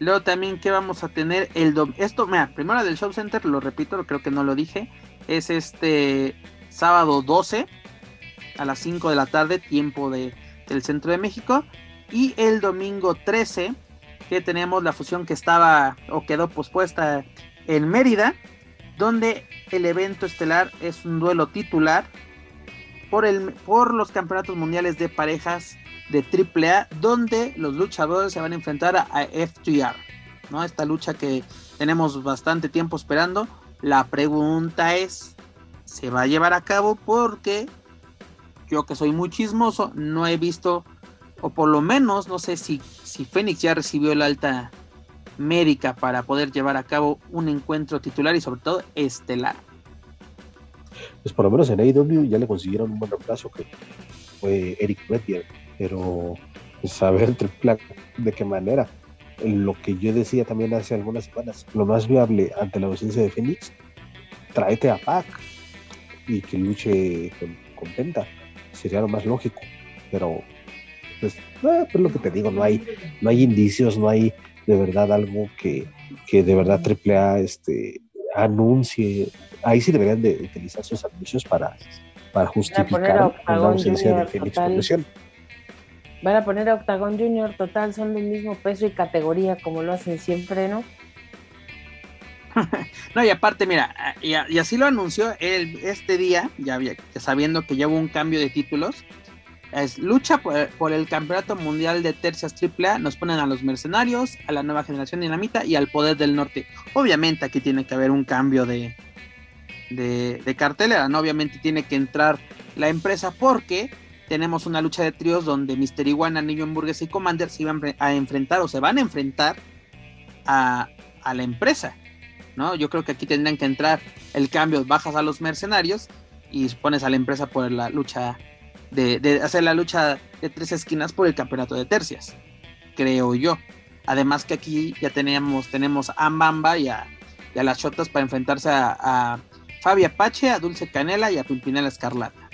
Luego también que vamos a tener el esto, mira, primero del Show Center, lo repito, creo que no lo dije, es este sábado 12 a las 5 de la tarde, tiempo de, del centro de México, y el domingo 13 que tenemos la fusión que estaba o quedó pospuesta en Mérida, donde el evento estelar es un duelo titular por, el, por los campeonatos mundiales de parejas de AAA, donde los luchadores se van a enfrentar a, FTR, ¿no? Esta lucha que tenemos bastante tiempo esperando. La pregunta es, se va a llevar a cabo porque yo que soy muy chismoso, no he visto, o por lo menos no sé si, si Fénix ya recibió el alta médica para poder llevar a cabo un encuentro titular y sobre todo estelar. Pues por lo menos en AEW ya le consiguieron un buen reemplazo que fue Eric Reddier, pero pues a ver de qué manera. Lo que yo decía también hace algunas semanas, lo más viable ante la ausencia de Phoenix, tráete a Pac y que luche con, con Penta. Sería lo más lógico. Pero pues, eh, pues lo que te digo, no hay, no hay indicios, no hay de verdad algo que, que de verdad AAA este, anuncie. Ahí sí deberían de utilizar sus anuncios para, para justificar la ausencia de Phoenix por Van a poner a Octagon Junior total, son del mismo peso y categoría como lo hacen siempre, ¿no? no, y aparte, mira, y, así lo anunció él este día, ya, sabiendo que ya hubo un cambio de títulos, es lucha por, el campeonato mundial de tercias AAA. Nos ponen a los mercenarios, a la nueva generación dinamita y al poder del norte. Obviamente aquí tiene que haber un cambio de, de, cartelera, ¿no? Obviamente tiene que entrar la empresa porque tenemos una lucha de tríos donde Mister Iguana, Niño Hamburguesa y Commander se iban a enfrentar o se van a enfrentar a, a la empresa, ¿no? Yo creo que aquí tendrían que entrar el cambio, bajas a los mercenarios y pones a la empresa por la lucha de, hacer la lucha de tres esquinas por el campeonato de tercias, creo yo. Además que aquí ya teníamos, tenemos a Mbamba y a, las Chotas para enfrentarse a, a Fabi Apache, a Dulce Canela y a Pimpinela Escarlata.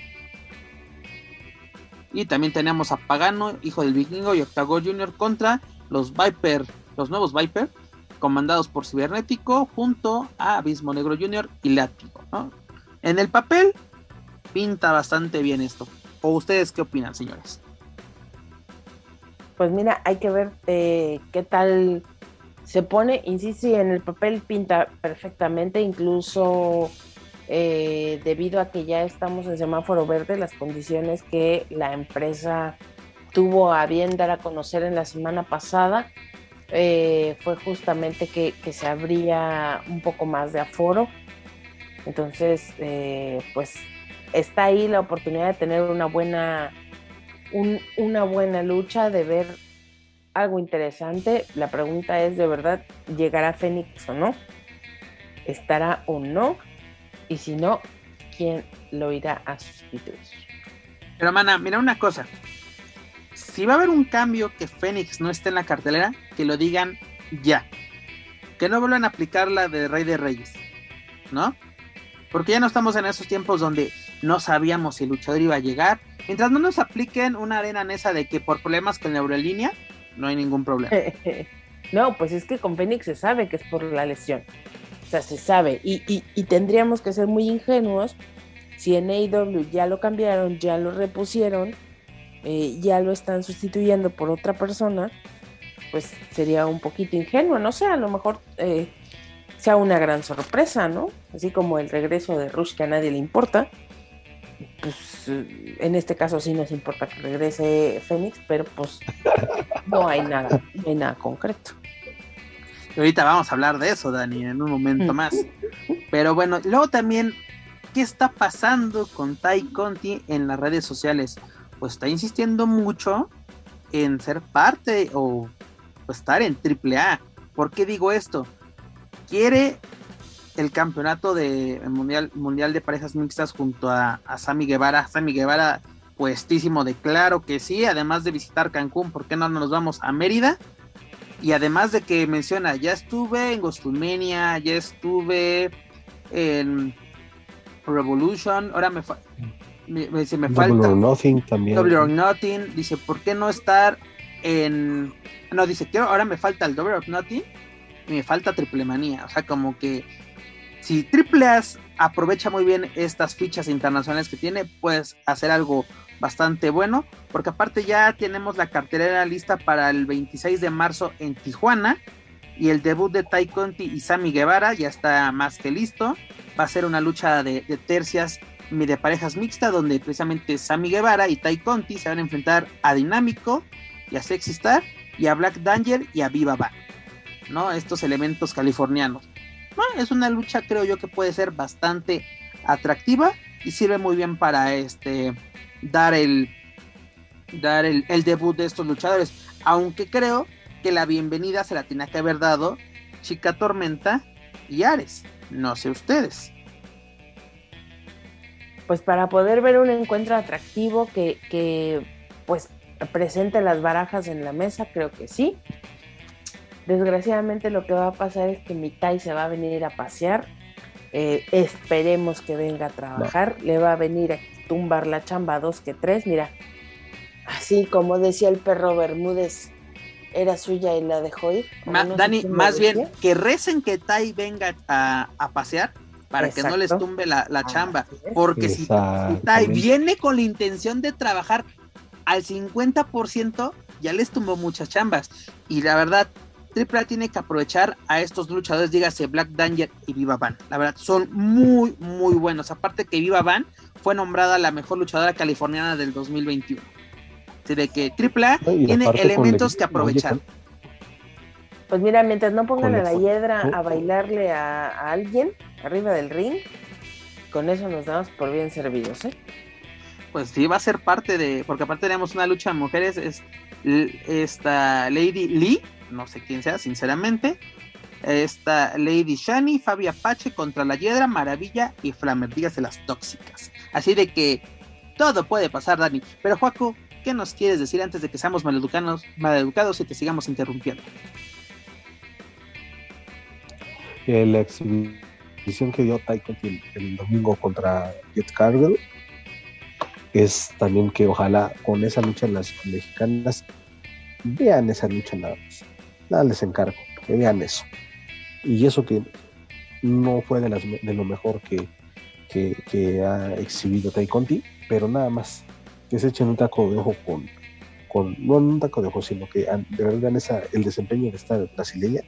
Y también tenemos a Pagano, hijo del vikingo, y Octago Jr. contra los Viper, los nuevos Viper, comandados por Cibernético, junto a Abismo Negro Jr. y Látigo. En el papel pinta bastante bien esto. ¿O ustedes qué opinan, señores? Pues mira, hay que ver eh, qué tal se pone. Insisto, en el papel pinta perfectamente, incluso eh, debido a que ya estamos en semáforo verde, las condiciones que la empresa tuvo a bien dar a conocer en la semana pasada eh, fue justamente que, se abría un poco más de aforo. Entonces, pues está ahí la oportunidad de tener una buena, una buena lucha, de ver algo interesante. La pregunta es, ¿de verdad llegará Fénix o no? ¿Estará o no? Y si no, ¿quién lo irá a sustituir? Pero, mana, mira una cosa. Si va a haber un cambio que Fénix no esté en la cartelera, que lo digan ya. Que no vuelvan a aplicar la de Rey de Reyes. ¿No? Porque ya no estamos en esos tiempos donde no sabíamos si el luchador iba a llegar. Mientras no nos apliquen una arena en esa de que por problemas con la no hay ningún problema. no, pues es que con Fénix se sabe que es por la lesión. O sea, se sabe. Y, tendríamos que ser muy ingenuos si en AEW ya lo cambiaron, ya lo repusieron, eh, ya lo están sustituyendo por otra persona, pues sería un poquito ingenuo. No sé, a lo mejor eh, sea una gran sorpresa, ¿no? Así como el regreso de Rush que a nadie le importa pues en este caso sí nos importa que regrese Fénix, pero pues no hay nada, no hay nada concreto. Y ahorita vamos a hablar de eso, Dani, en un momento más. Pero bueno, luego también, ¿qué está pasando con Tai Conti en las redes sociales? Pues está insistiendo mucho en ser parte o estar en AAA. ¿Por qué digo esto? Quiere el campeonato de mundial, mundial de parejas mixtas junto a, a Sammy Guevara. Sammy Guevara, puestísimo de claro que sí, además de visitar Cancún, ¿por qué no nos vamos a Mérida? Y además de que menciona, ya estuve en Gostumenia, ya estuve en Revolution, ahora me, me, me, me falta. Double or Nothing también. Double or Nothing, dice, ¿por qué no estar en. No, dice, quiero, ahora me falta el Double or Nothing y me falta Triple Manía. O sea, como que si Triple A aprovecha muy bien estas fichas internacionales que tiene, puedes hacer algo bastante bueno, porque aparte ya tenemos la cartelera lista para el 26 de marzo en Tijuana y el debut de Tai Conti y Sammy Guevara ya está más que listo. Va a ser una lucha de, tercias y de parejas mixtas donde precisamente Sammy Guevara y Tai Conti se van a enfrentar a Dinámico y a Sexy Star y a Black Danger y a Viva Bang, ¿no? Estos elementos californianos es una lucha creo yo que puede ser bastante atractiva y sirve muy bien para este dar el dar el, debut de estos luchadores. Aunque creo que la bienvenida se la tenía que haber dado Chica Tormenta y Ares. No sé ustedes. Pues para poder ver un encuentro atractivo que, que pues presente las barajas en la mesa, creo que sí. Desgraciadamente lo que va a pasar es que Mitai se va a venir a pasear. Eh, esperemos que venga a trabajar. Le va a venir a tumbar la chamba dos que tres. Mira, así como decía el perro Bermúdez, era suya y la dejó ir. Ma- No sé Dani, más bien que recen que Tai venga a, a pasear para que no les tumbe la, la Ah, chamba. Porque si, si Tai viene con la intención de trabajar al 50%, ya les tumbó muchas chambas. Y la verdad, AAA tiene que aprovechar a estos luchadores, dígase Black Danger y Viva Van. La verdad, son muy, muy buenos. Aparte que Viva Van fue nombrada la mejor luchadora californiana del 2021. Así de que AAA tiene elementos el- que aprovechar. Pues mira, mientras no pongan a la hiedra a con- bailarle a, a alguien arriba del ring, con eso nos damos por bien servidos, ¿eh? pues sí va a ser parte de, porque aparte tenemos una lucha de mujeres, es esta Lady Lee, no sé quién sea, sinceramente, esta Lady Shani, Fabi Apache contra la Hiedra, Maravilla y Flamer, dígase las tóxicas. Así de que todo puede pasar, Dani. Pero Juaco, ¿qué nos quieres decir antes de que seamos maleducados, maleducados y te sigamos interrumpiendo? la exhibición que dio Tai Conti el, el domingo contra Jet Cargill es también que ojalá con esa lucha las mexicanas vean esa lucha nada más. Nada les encargo, que vean eso. Y eso que no fue de, las, de lo mejor que, que, que ha exhibido Tai Conti, pero nada más que se echen un taco de ojo con, con no un taco de ojo, sino que de verdad vean esa, el desempeño de esta brasileña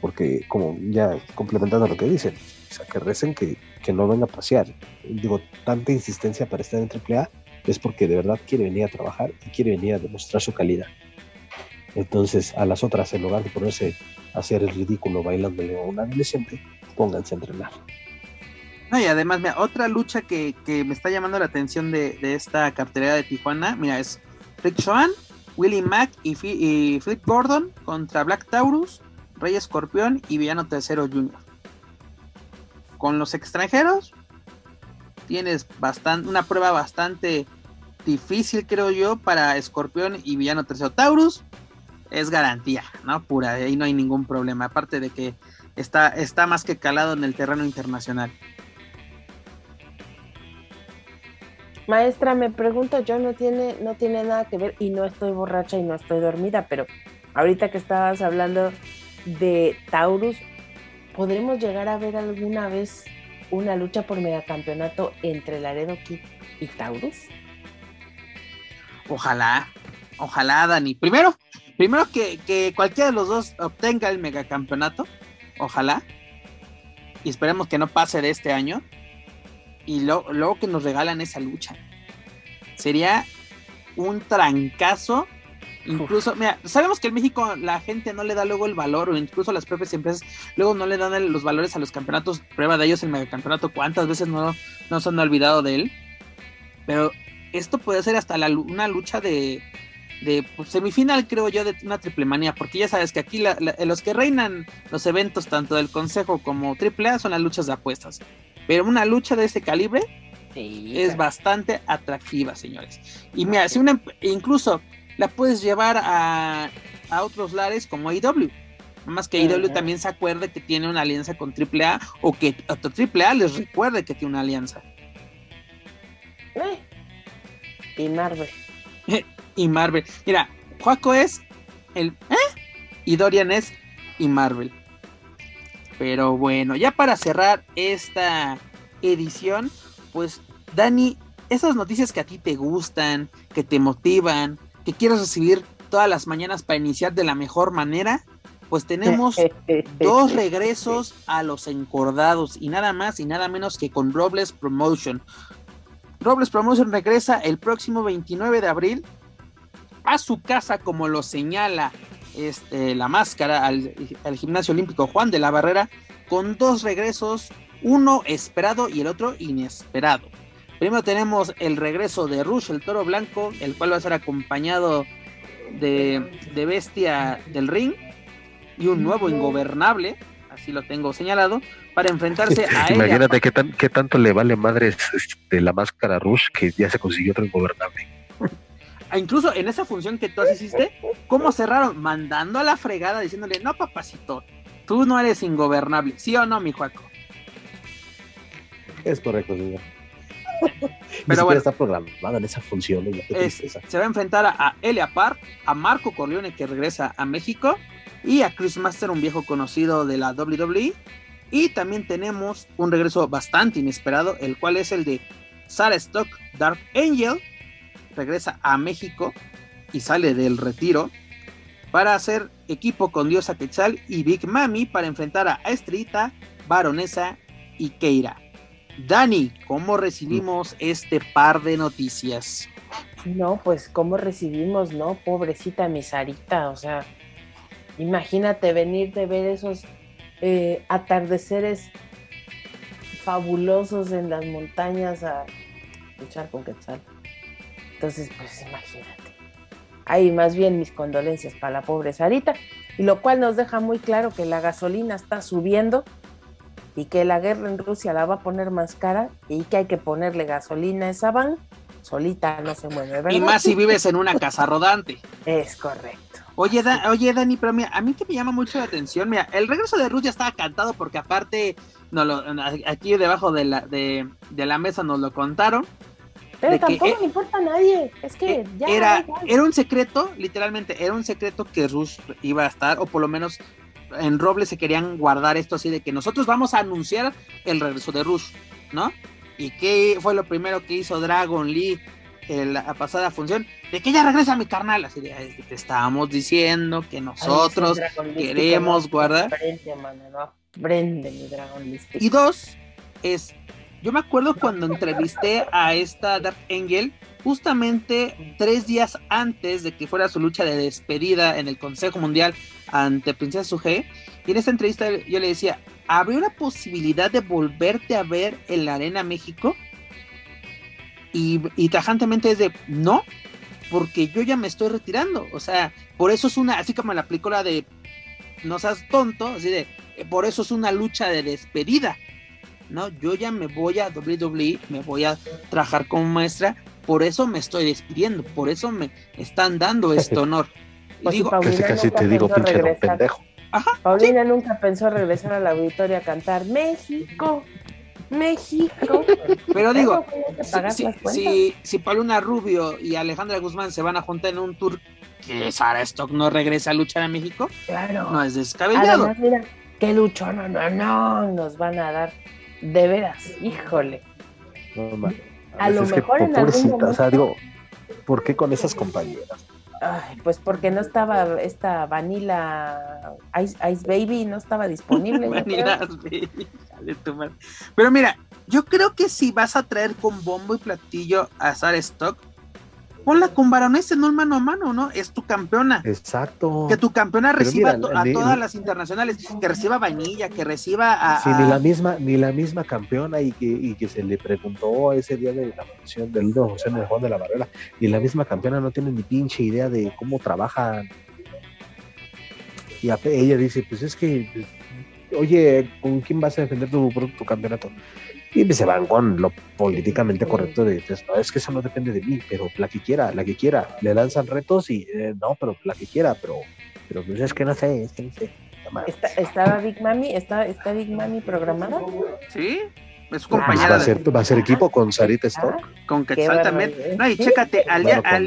porque como ya complementando lo que dicen, o sea, que recen que, que no venga a pasear. Digo, tanta insistencia para estar en AAA es porque de verdad quiere venir a trabajar y quiere venir a demostrar su calidad. Entonces, a las otras, en lugar de ponerse a hacer el ridículo bailándole a un adolescente, pónganse a entrenar. No, y además, mira, otra lucha que, que me está llamando la atención de, de esta cartelera de Tijuana, mira, es Rick Joan, Willie Mack y, y Flip Gordon contra Black Taurus, Rey Escorpión y Villano Tercero Junior. Con los extranjeros, tienes bastante, una prueba bastante difícil, creo yo, para Escorpión y Villano Tercero Taurus. Es garantía, ¿no? Pura, ahí no hay ningún problema. Aparte de que está, está más que calado en el terreno internacional. Maestra, me pregunto, yo no tiene, no tiene nada que ver y no estoy borracha y no estoy dormida, pero ahorita que estabas hablando de Taurus, ¿podremos llegar a ver alguna vez una lucha por megacampeonato entre Laredo Kid y Taurus? Ojalá, ojalá, Dani. Primero, primero que, que cualquiera de los dos obtenga el megacampeonato. Ojalá. Y esperemos que no pase de este año. Y lo- luego que nos regalan esa lucha. Sería un trancazo. Incluso, mira, sabemos que en México la gente no le da luego el valor, o incluso las propias empresas luego no le dan los valores a los campeonatos. Prueba de ellos el megacampeonato, cuántas veces no, no se han olvidado de él. Pero esto puede ser hasta la una lucha de, de pues, semifinal, creo yo, de una triple manía, porque ya sabes que aquí la- la- los que reinan los eventos, tanto del Consejo como AAA, son las luchas de apuestas. Pero una lucha de ese calibre Sí. es bastante atractiva, señores. Y mira, si una, incluso la puedes llevar a, a otros lares como AEW. Nada más que AEW Ajá. también se acuerde que tiene una alianza con AAA o que a AAA les recuerde que tiene una alianza. Eh. Y Marvel. Y Marvel. Mira, Juaco es el ¿eh? y Dorian es y Marvel. Pero bueno, ya para cerrar esta edición, pues Dani, esas noticias que a ti te gustan, que te motivan, que quieres recibir todas las mañanas para iniciar de la mejor manera, pues tenemos dos regresos a los encordados y nada más y nada menos que con Robles Promotion. Robles Promotion regresa el próximo 29 de abril a su casa como lo señala este, la máscara al, al gimnasio olímpico Juan de la Barrera con dos regresos, uno esperado y el otro inesperado. Primero tenemos el regreso de Rush, el toro blanco, el cual va a ser acompañado de, de Bestia del Ring y un nuevo ingobernable, así lo tengo señalado, para enfrentarse a él. Imagínate qué, tan, qué tanto le vale madres de la máscara Rush que ya se consiguió otro ingobernable. Ah, Incluso en esa función que tú hiciste, ¿cómo cerraron? Mandando a la fregada diciéndole, no papacito, tú no eres ingobernable, ¿sí o no, mi Juaco? Es correcto, señor. Pero bueno. está programado en esa función. Es- se va a enfrentar a, a Elia Park, a Marco Corleone que regresa a México y a Chris Master, un viejo conocido de la WWE. Y también tenemos un regreso bastante inesperado, el cual es el de Sarah Stock Dark Angel. Regresa a México y sale del retiro para hacer equipo con Diosa Quetzal y Big Mami para enfrentar a Estrita, Baronesa y Keira. Dani, ¿cómo recibimos este par de noticias? No, pues cómo recibimos, ¿no? Pobrecita mi Sarita, o sea, imagínate venir de ver esos eh, atardeceres fabulosos en las montañas a luchar con Quetzal. Entonces, pues imagínate. Ahí más bien mis condolencias para la pobre Sarita, y lo cual nos deja muy claro que la gasolina está subiendo y que la guerra en Rusia la va a poner más cara y que hay que ponerle gasolina a esa van, solita no se mueve, ¿verdad? Y más si vives en una casa rodante. Es correcto. Oye, Da- oye Dani, pero mira, a mí que me llama mucho la atención, mira, el regreso de Ruth ya estaba cantado porque aparte, no lo, aquí debajo de la, de, de la mesa nos lo contaron. Pero tampoco eh, le importa a nadie. Es que Eh, ya. era, ya. era un secreto, literalmente, era un secreto que Rush iba a estar, o por lo menos en Robles se querían guardar esto así de que nosotros vamos a anunciar el regreso de Rush, ¿no? ¿Y qué fue lo primero que hizo Dragon Lee en la pasada función? De que ya regresa mi carnal, así de "Ay, te estábamos diciendo que nosotros Dragon queremos guardar. Aprende, mano, no aprende mi dragón lístico. Y dos, es, yo me acuerdo cuando entrevisté a esta Dark Angel, justamente tres días antes de que fuera su lucha de despedida en el Consejo Mundial ante Princesa Suje, y en esta entrevista yo le decía, ¿habría una posibilidad de volverte a ver en la Arena México? Y, y tajantemente es de, no, porque yo ya me estoy retirando, o sea, por eso es una, así como la película de No seas tonto, así de, por eso es una lucha de despedida. No, yo ya me voy a WWE, me voy a trabajar como maestra, por eso me estoy despidiendo, por eso me están dando este honor. Y Pues si digo, Casi casi te digo, pinche don pendejo. ajá, Paulina nunca pensó regresar al auditorio a cantar México, México. pero digo, si, si, si, si Paulina Rubio y Alejandra Guzmán se van a juntar en un tour que Sara Stock no regresa a luchar a México, Claro. no es descabellado. Además, mira, qué luchón, no, no, no, nos van a dar. De veras, híjole. No, ma- A lo que, mejor en algún pobrecita, o sea, momento- digo, ¿por qué con esas compañeras? Ay, pues porque no estaba esta Vanilla Ice, Ice Baby, no estaba disponible. Vanilla Baby, dale tu madre. Pero mira, yo creo que si vas a traer con bombo y platillo a Sara Stock, ponla con varonesa, no mano a mano, ¿no? Es tu campeona. Exacto. Que tu campeona reciba mira, a to- a ni- todas ni- las internacionales, que reciba Vainilla, que reciba a. Sí, a- ni la misma, ni la misma campeona y que, y que se le preguntó ese día de la función del última función del Juan de la Barrera, y la misma campeona no tiene ni pinche idea de cómo trabajan. Y a- ella dice, pues es que, pues, oye, ¿con quién vas a defender tu, tu campeonato? Y pues, se van con lo políticamente correcto de, pues, no, es que eso no depende de mí, pero la que quiera, la que quiera, le lanzan retos y eh, no, pero la que quiera, pero, pero pues es que no sé, es que no sé. Está- ¿Estaba Big Mami? ¿Está, ¿Está Big Mami programada? Sí, es su compañera va, a de- ser, va a ser equipo con Sarita Stock. Ah, con Quetzal también. No, y Sí. chécate, al día, al,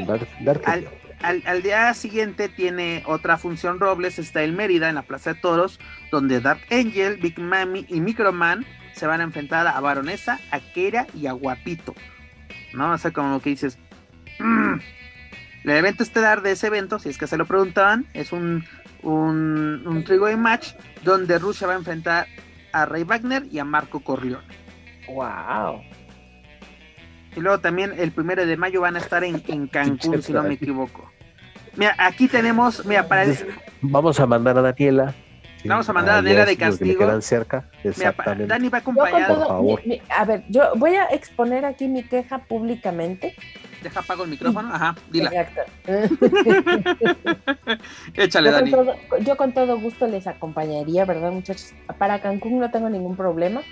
al- al, al día siguiente tiene otra función Robles, está en Mérida, en la Plaza de Toros, donde Dark Angel, Big Mami y Microman se van a enfrentar a Baronesa, a Keira y a Guapito. ¿No? O sea, como que dices. "Mm". El evento estelar de ese evento, si es que se lo preguntaban, es un, un, un three-way match donde Rusia va a enfrentar a Ray Wagner y a Marco Corleone. Wow. Y luego también el primero de mayo van a estar en, en Cancún, si no me equivoco. Mira, aquí tenemos, mira, para el, vamos a mandar a Daniela. Sí, Vamos a mandar a Daniela de los que castigo. quedan cerca, exactamente. Dani va acompañado. todo- Por favor. mi- mi- a ver, yo voy a exponer aquí mi queja públicamente. Deja apago el micrófono. Ajá, dila. Exacto. Échale, Yo con, Dani. todo, yo con todo gusto les acompañaría, ¿verdad, muchachos? Para Cancún no tengo ningún problema.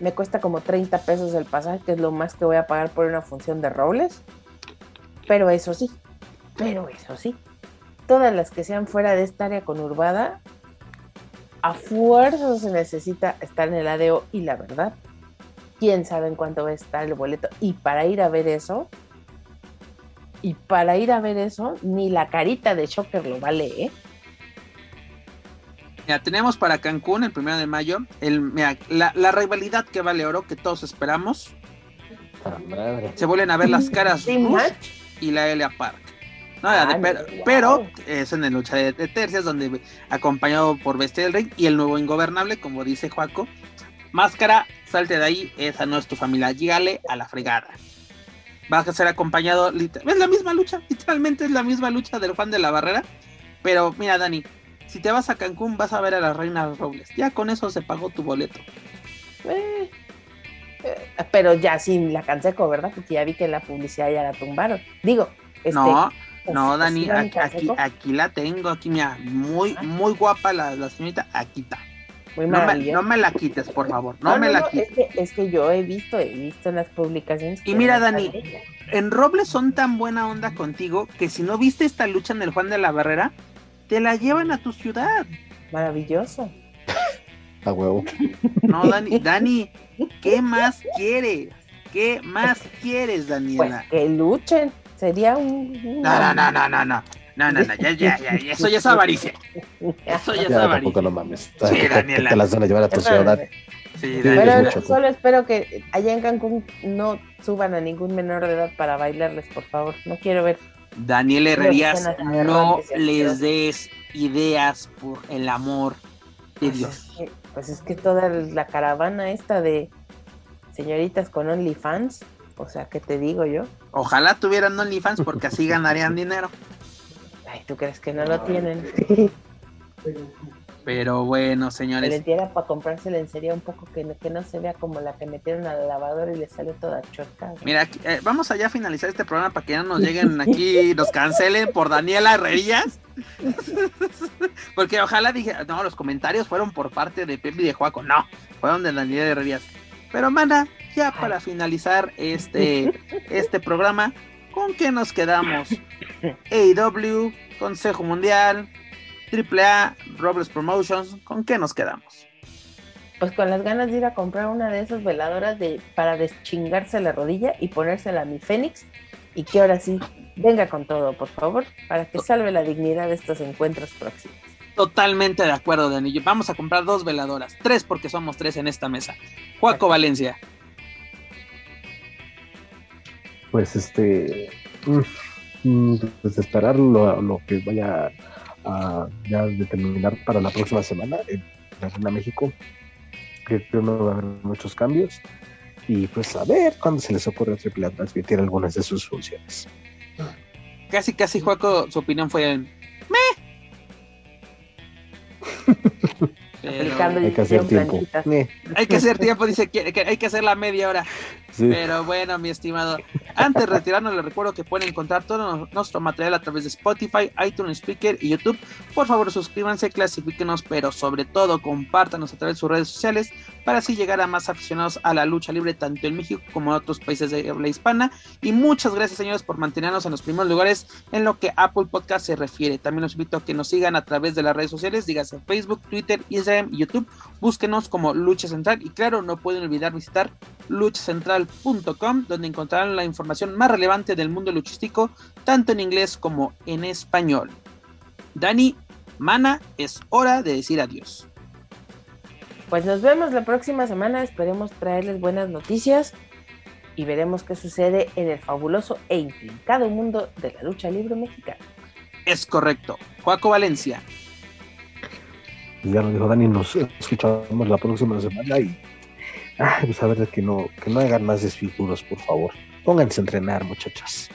Me cuesta como 30 pesos el pasaje, que es lo más que voy a pagar por una función de Robles. Pero eso sí, pero eso sí, todas las que sean fuera de esta área conurbada, a fuerza se necesita estar en el ADO y la verdad, quién sabe en cuánto va a estar el boleto. Y para ir a ver eso, y para ir a ver eso, ni la carita de Shocker lo vale, ¿eh? Mira, tenemos para Cancún el primero de mayo el, mira, la, la rivalidad que vale oro que todos esperamos. Se vuelven a ver las caras y la Elia Park. No, pero, wow. pero es en el lucha de, de tercias donde acompañado por Bestia del Rey y el nuevo ingobernable, como dice Juaco. Máscara, salte de ahí, esa no es tu familia, llégale a la fregada. Vas a ser acompañado, es la misma lucha, literalmente es la misma lucha del Juan de la Barrera. Pero mira, Dani, si te vas a Cancún, vas a ver a la Reina Robles. Ya con eso se pagó tu boleto. Eh, eh, pero ya sin la canseco, ¿verdad? Porque ya vi que la publicidad ya la tumbaron. Digo, este, no, no, pues, Dani, aquí, aquí, la tengo, aquí mira, muy, Ah. muy guapa la, la señorita, aquí está. muy No me, no me la quites, por favor, no, No, me no, la no, quites. es que, es que yo he visto, he visto en las publicaciones. Y mira, Dani. En Robles son tan buena onda contigo que si no viste esta lucha en el Juan de la Barrera, te la llevan a tu ciudad. Maravilloso. A huevo. No, Dani, Dani, ¿qué más quieres? ¿Qué más quieres, Pues Daniela? que luchen. Sería un. No, no, no, no, no, no. No, no, no, ya, ya, ya, eso ya es avaricia. Eso ya es avaricia. tampoco no mames. Sí, Daniela. te las van a llevar a tu ciudad. Sí, Daniela. Pero solo espero que allá en Cancún no suban a ningún menor de edad para bailarles, por favor. No quiero ver. Daniel Herrerías, no les des ideas por el amor de Pues Dios. es, que, pues es que toda la caravana esta de señoritas con OnlyFans, o sea, ¿qué te digo yo? Ojalá tuvieran OnlyFans porque así ganarían dinero. Ay, ¿tú crees que no lo tienen? Pero bueno, señores, Valentía para comprarse lencería un poco que no, que no se vea como la que metieron al lavador y le sale toda chueca. Mira, aquí, eh, vamos allá a finalizar este programa para que no nos lleguen aquí y nos cancelen por Daniela Herrerías. Porque ojalá dije, no, los comentarios fueron por parte de Pepe y de Juaco. No, fueron de Daniela Herrerías. Pero, mana, ya para finalizar este, este programa, ¿con qué nos quedamos? AEW, Consejo Mundial, AAA, Robles Promotions, ¿con qué nos quedamos? Pues con las ganas de ir a comprar una de esas veladoras de, para deschingarse la rodilla y ponérsela a mi Fénix y que ahora sí venga con todo, por favor, para que salve la dignidad de estos encuentros próximos. Totalmente de acuerdo, Dani. Vamos a comprar dos veladoras, tres porque somos tres en esta mesa. Juaco Valencia. Pues este. mm, Pues esperar lo, lo que vaya a ya determinar para la próxima semana en la Arena México. Que creo no va a haber muchos cambios. Y pues a ver cuándo se les ocurre a AAA transmitir algunas de sus funciones. Casi, casi, Juaco, su opinión fue en. Pero Hay que hacer tiempo. planchitas. Eh, hay que hacer tiempo, dice que hay que hacer la media hora. Pero bueno, mi estimado, antes de retirarnos, les recuerdo que pueden encontrar todo nuestro material a través de Spotify, iTunes Speaker y YouTube. Por favor, suscríbanse, clasifíquenos, pero sobre todo compártanos a través de sus redes sociales para así llegar a más aficionados a la lucha libre, tanto en México como en otros países de habla hispana. Y muchas gracias, señores, por mantenernos en los primeros lugares en lo que Apple Podcast se refiere. También los invito a que nos sigan a través de las redes sociales, dígase Facebook, Twitter, Instagram y YouTube. Búsquenos como Lucha Central y claro, no pueden olvidar visitar luchacentral.com donde encontrarán la información más relevante del mundo luchístico, tanto en inglés como en español. Dani, Mana, es hora de decir adiós. Pues nos vemos la próxima semana, esperemos traerles buenas noticias y veremos qué sucede en el fabuloso e intrincado mundo de la lucha libre mexicana. Es correcto. Joaco Valencia. Ya lo dijo Dani, nos escuchamos la próxima semana y ah, pues a ver que no, que no hagan más desfiguros, por favor. Pónganse a entrenar, muchachas.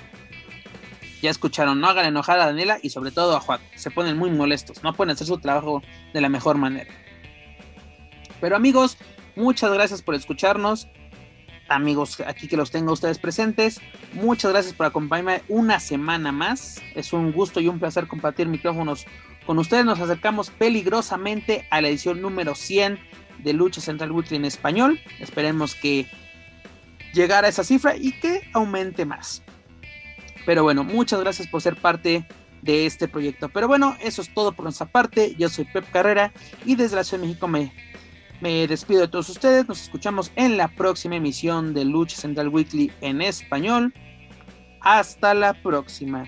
Ya escucharon, no hagan enojar a Daniela y sobre todo a Juan. Se ponen muy molestos, no pueden hacer su trabajo de la mejor manera. Pero amigos, muchas gracias por escucharnos. Amigos, aquí que los tengo ustedes presentes, muchas gracias por acompañarme una semana más. Es un gusto y un placer compartir micrófonos con ustedes. Nos acercamos peligrosamente a la edición número 100 de Lucha Central Weekly en español. Esperemos que llegara a esa cifra y que aumente más. Pero bueno, muchas gracias por ser parte de este proyecto. Pero bueno, eso es todo por nuestra parte. Yo soy Pep Carrera y desde la Ciudad de México me, me despido de todos ustedes. Nos escuchamos en la próxima emisión de Lucha Central Weekly en español. Hasta la próxima.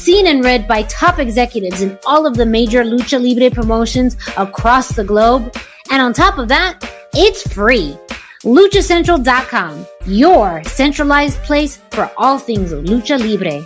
Seen and read by top executives in all of the major Lucha Libre promotions across the globe. And on top of that, it's free. LuchaCentral.com, your centralized place for all things Lucha Libre.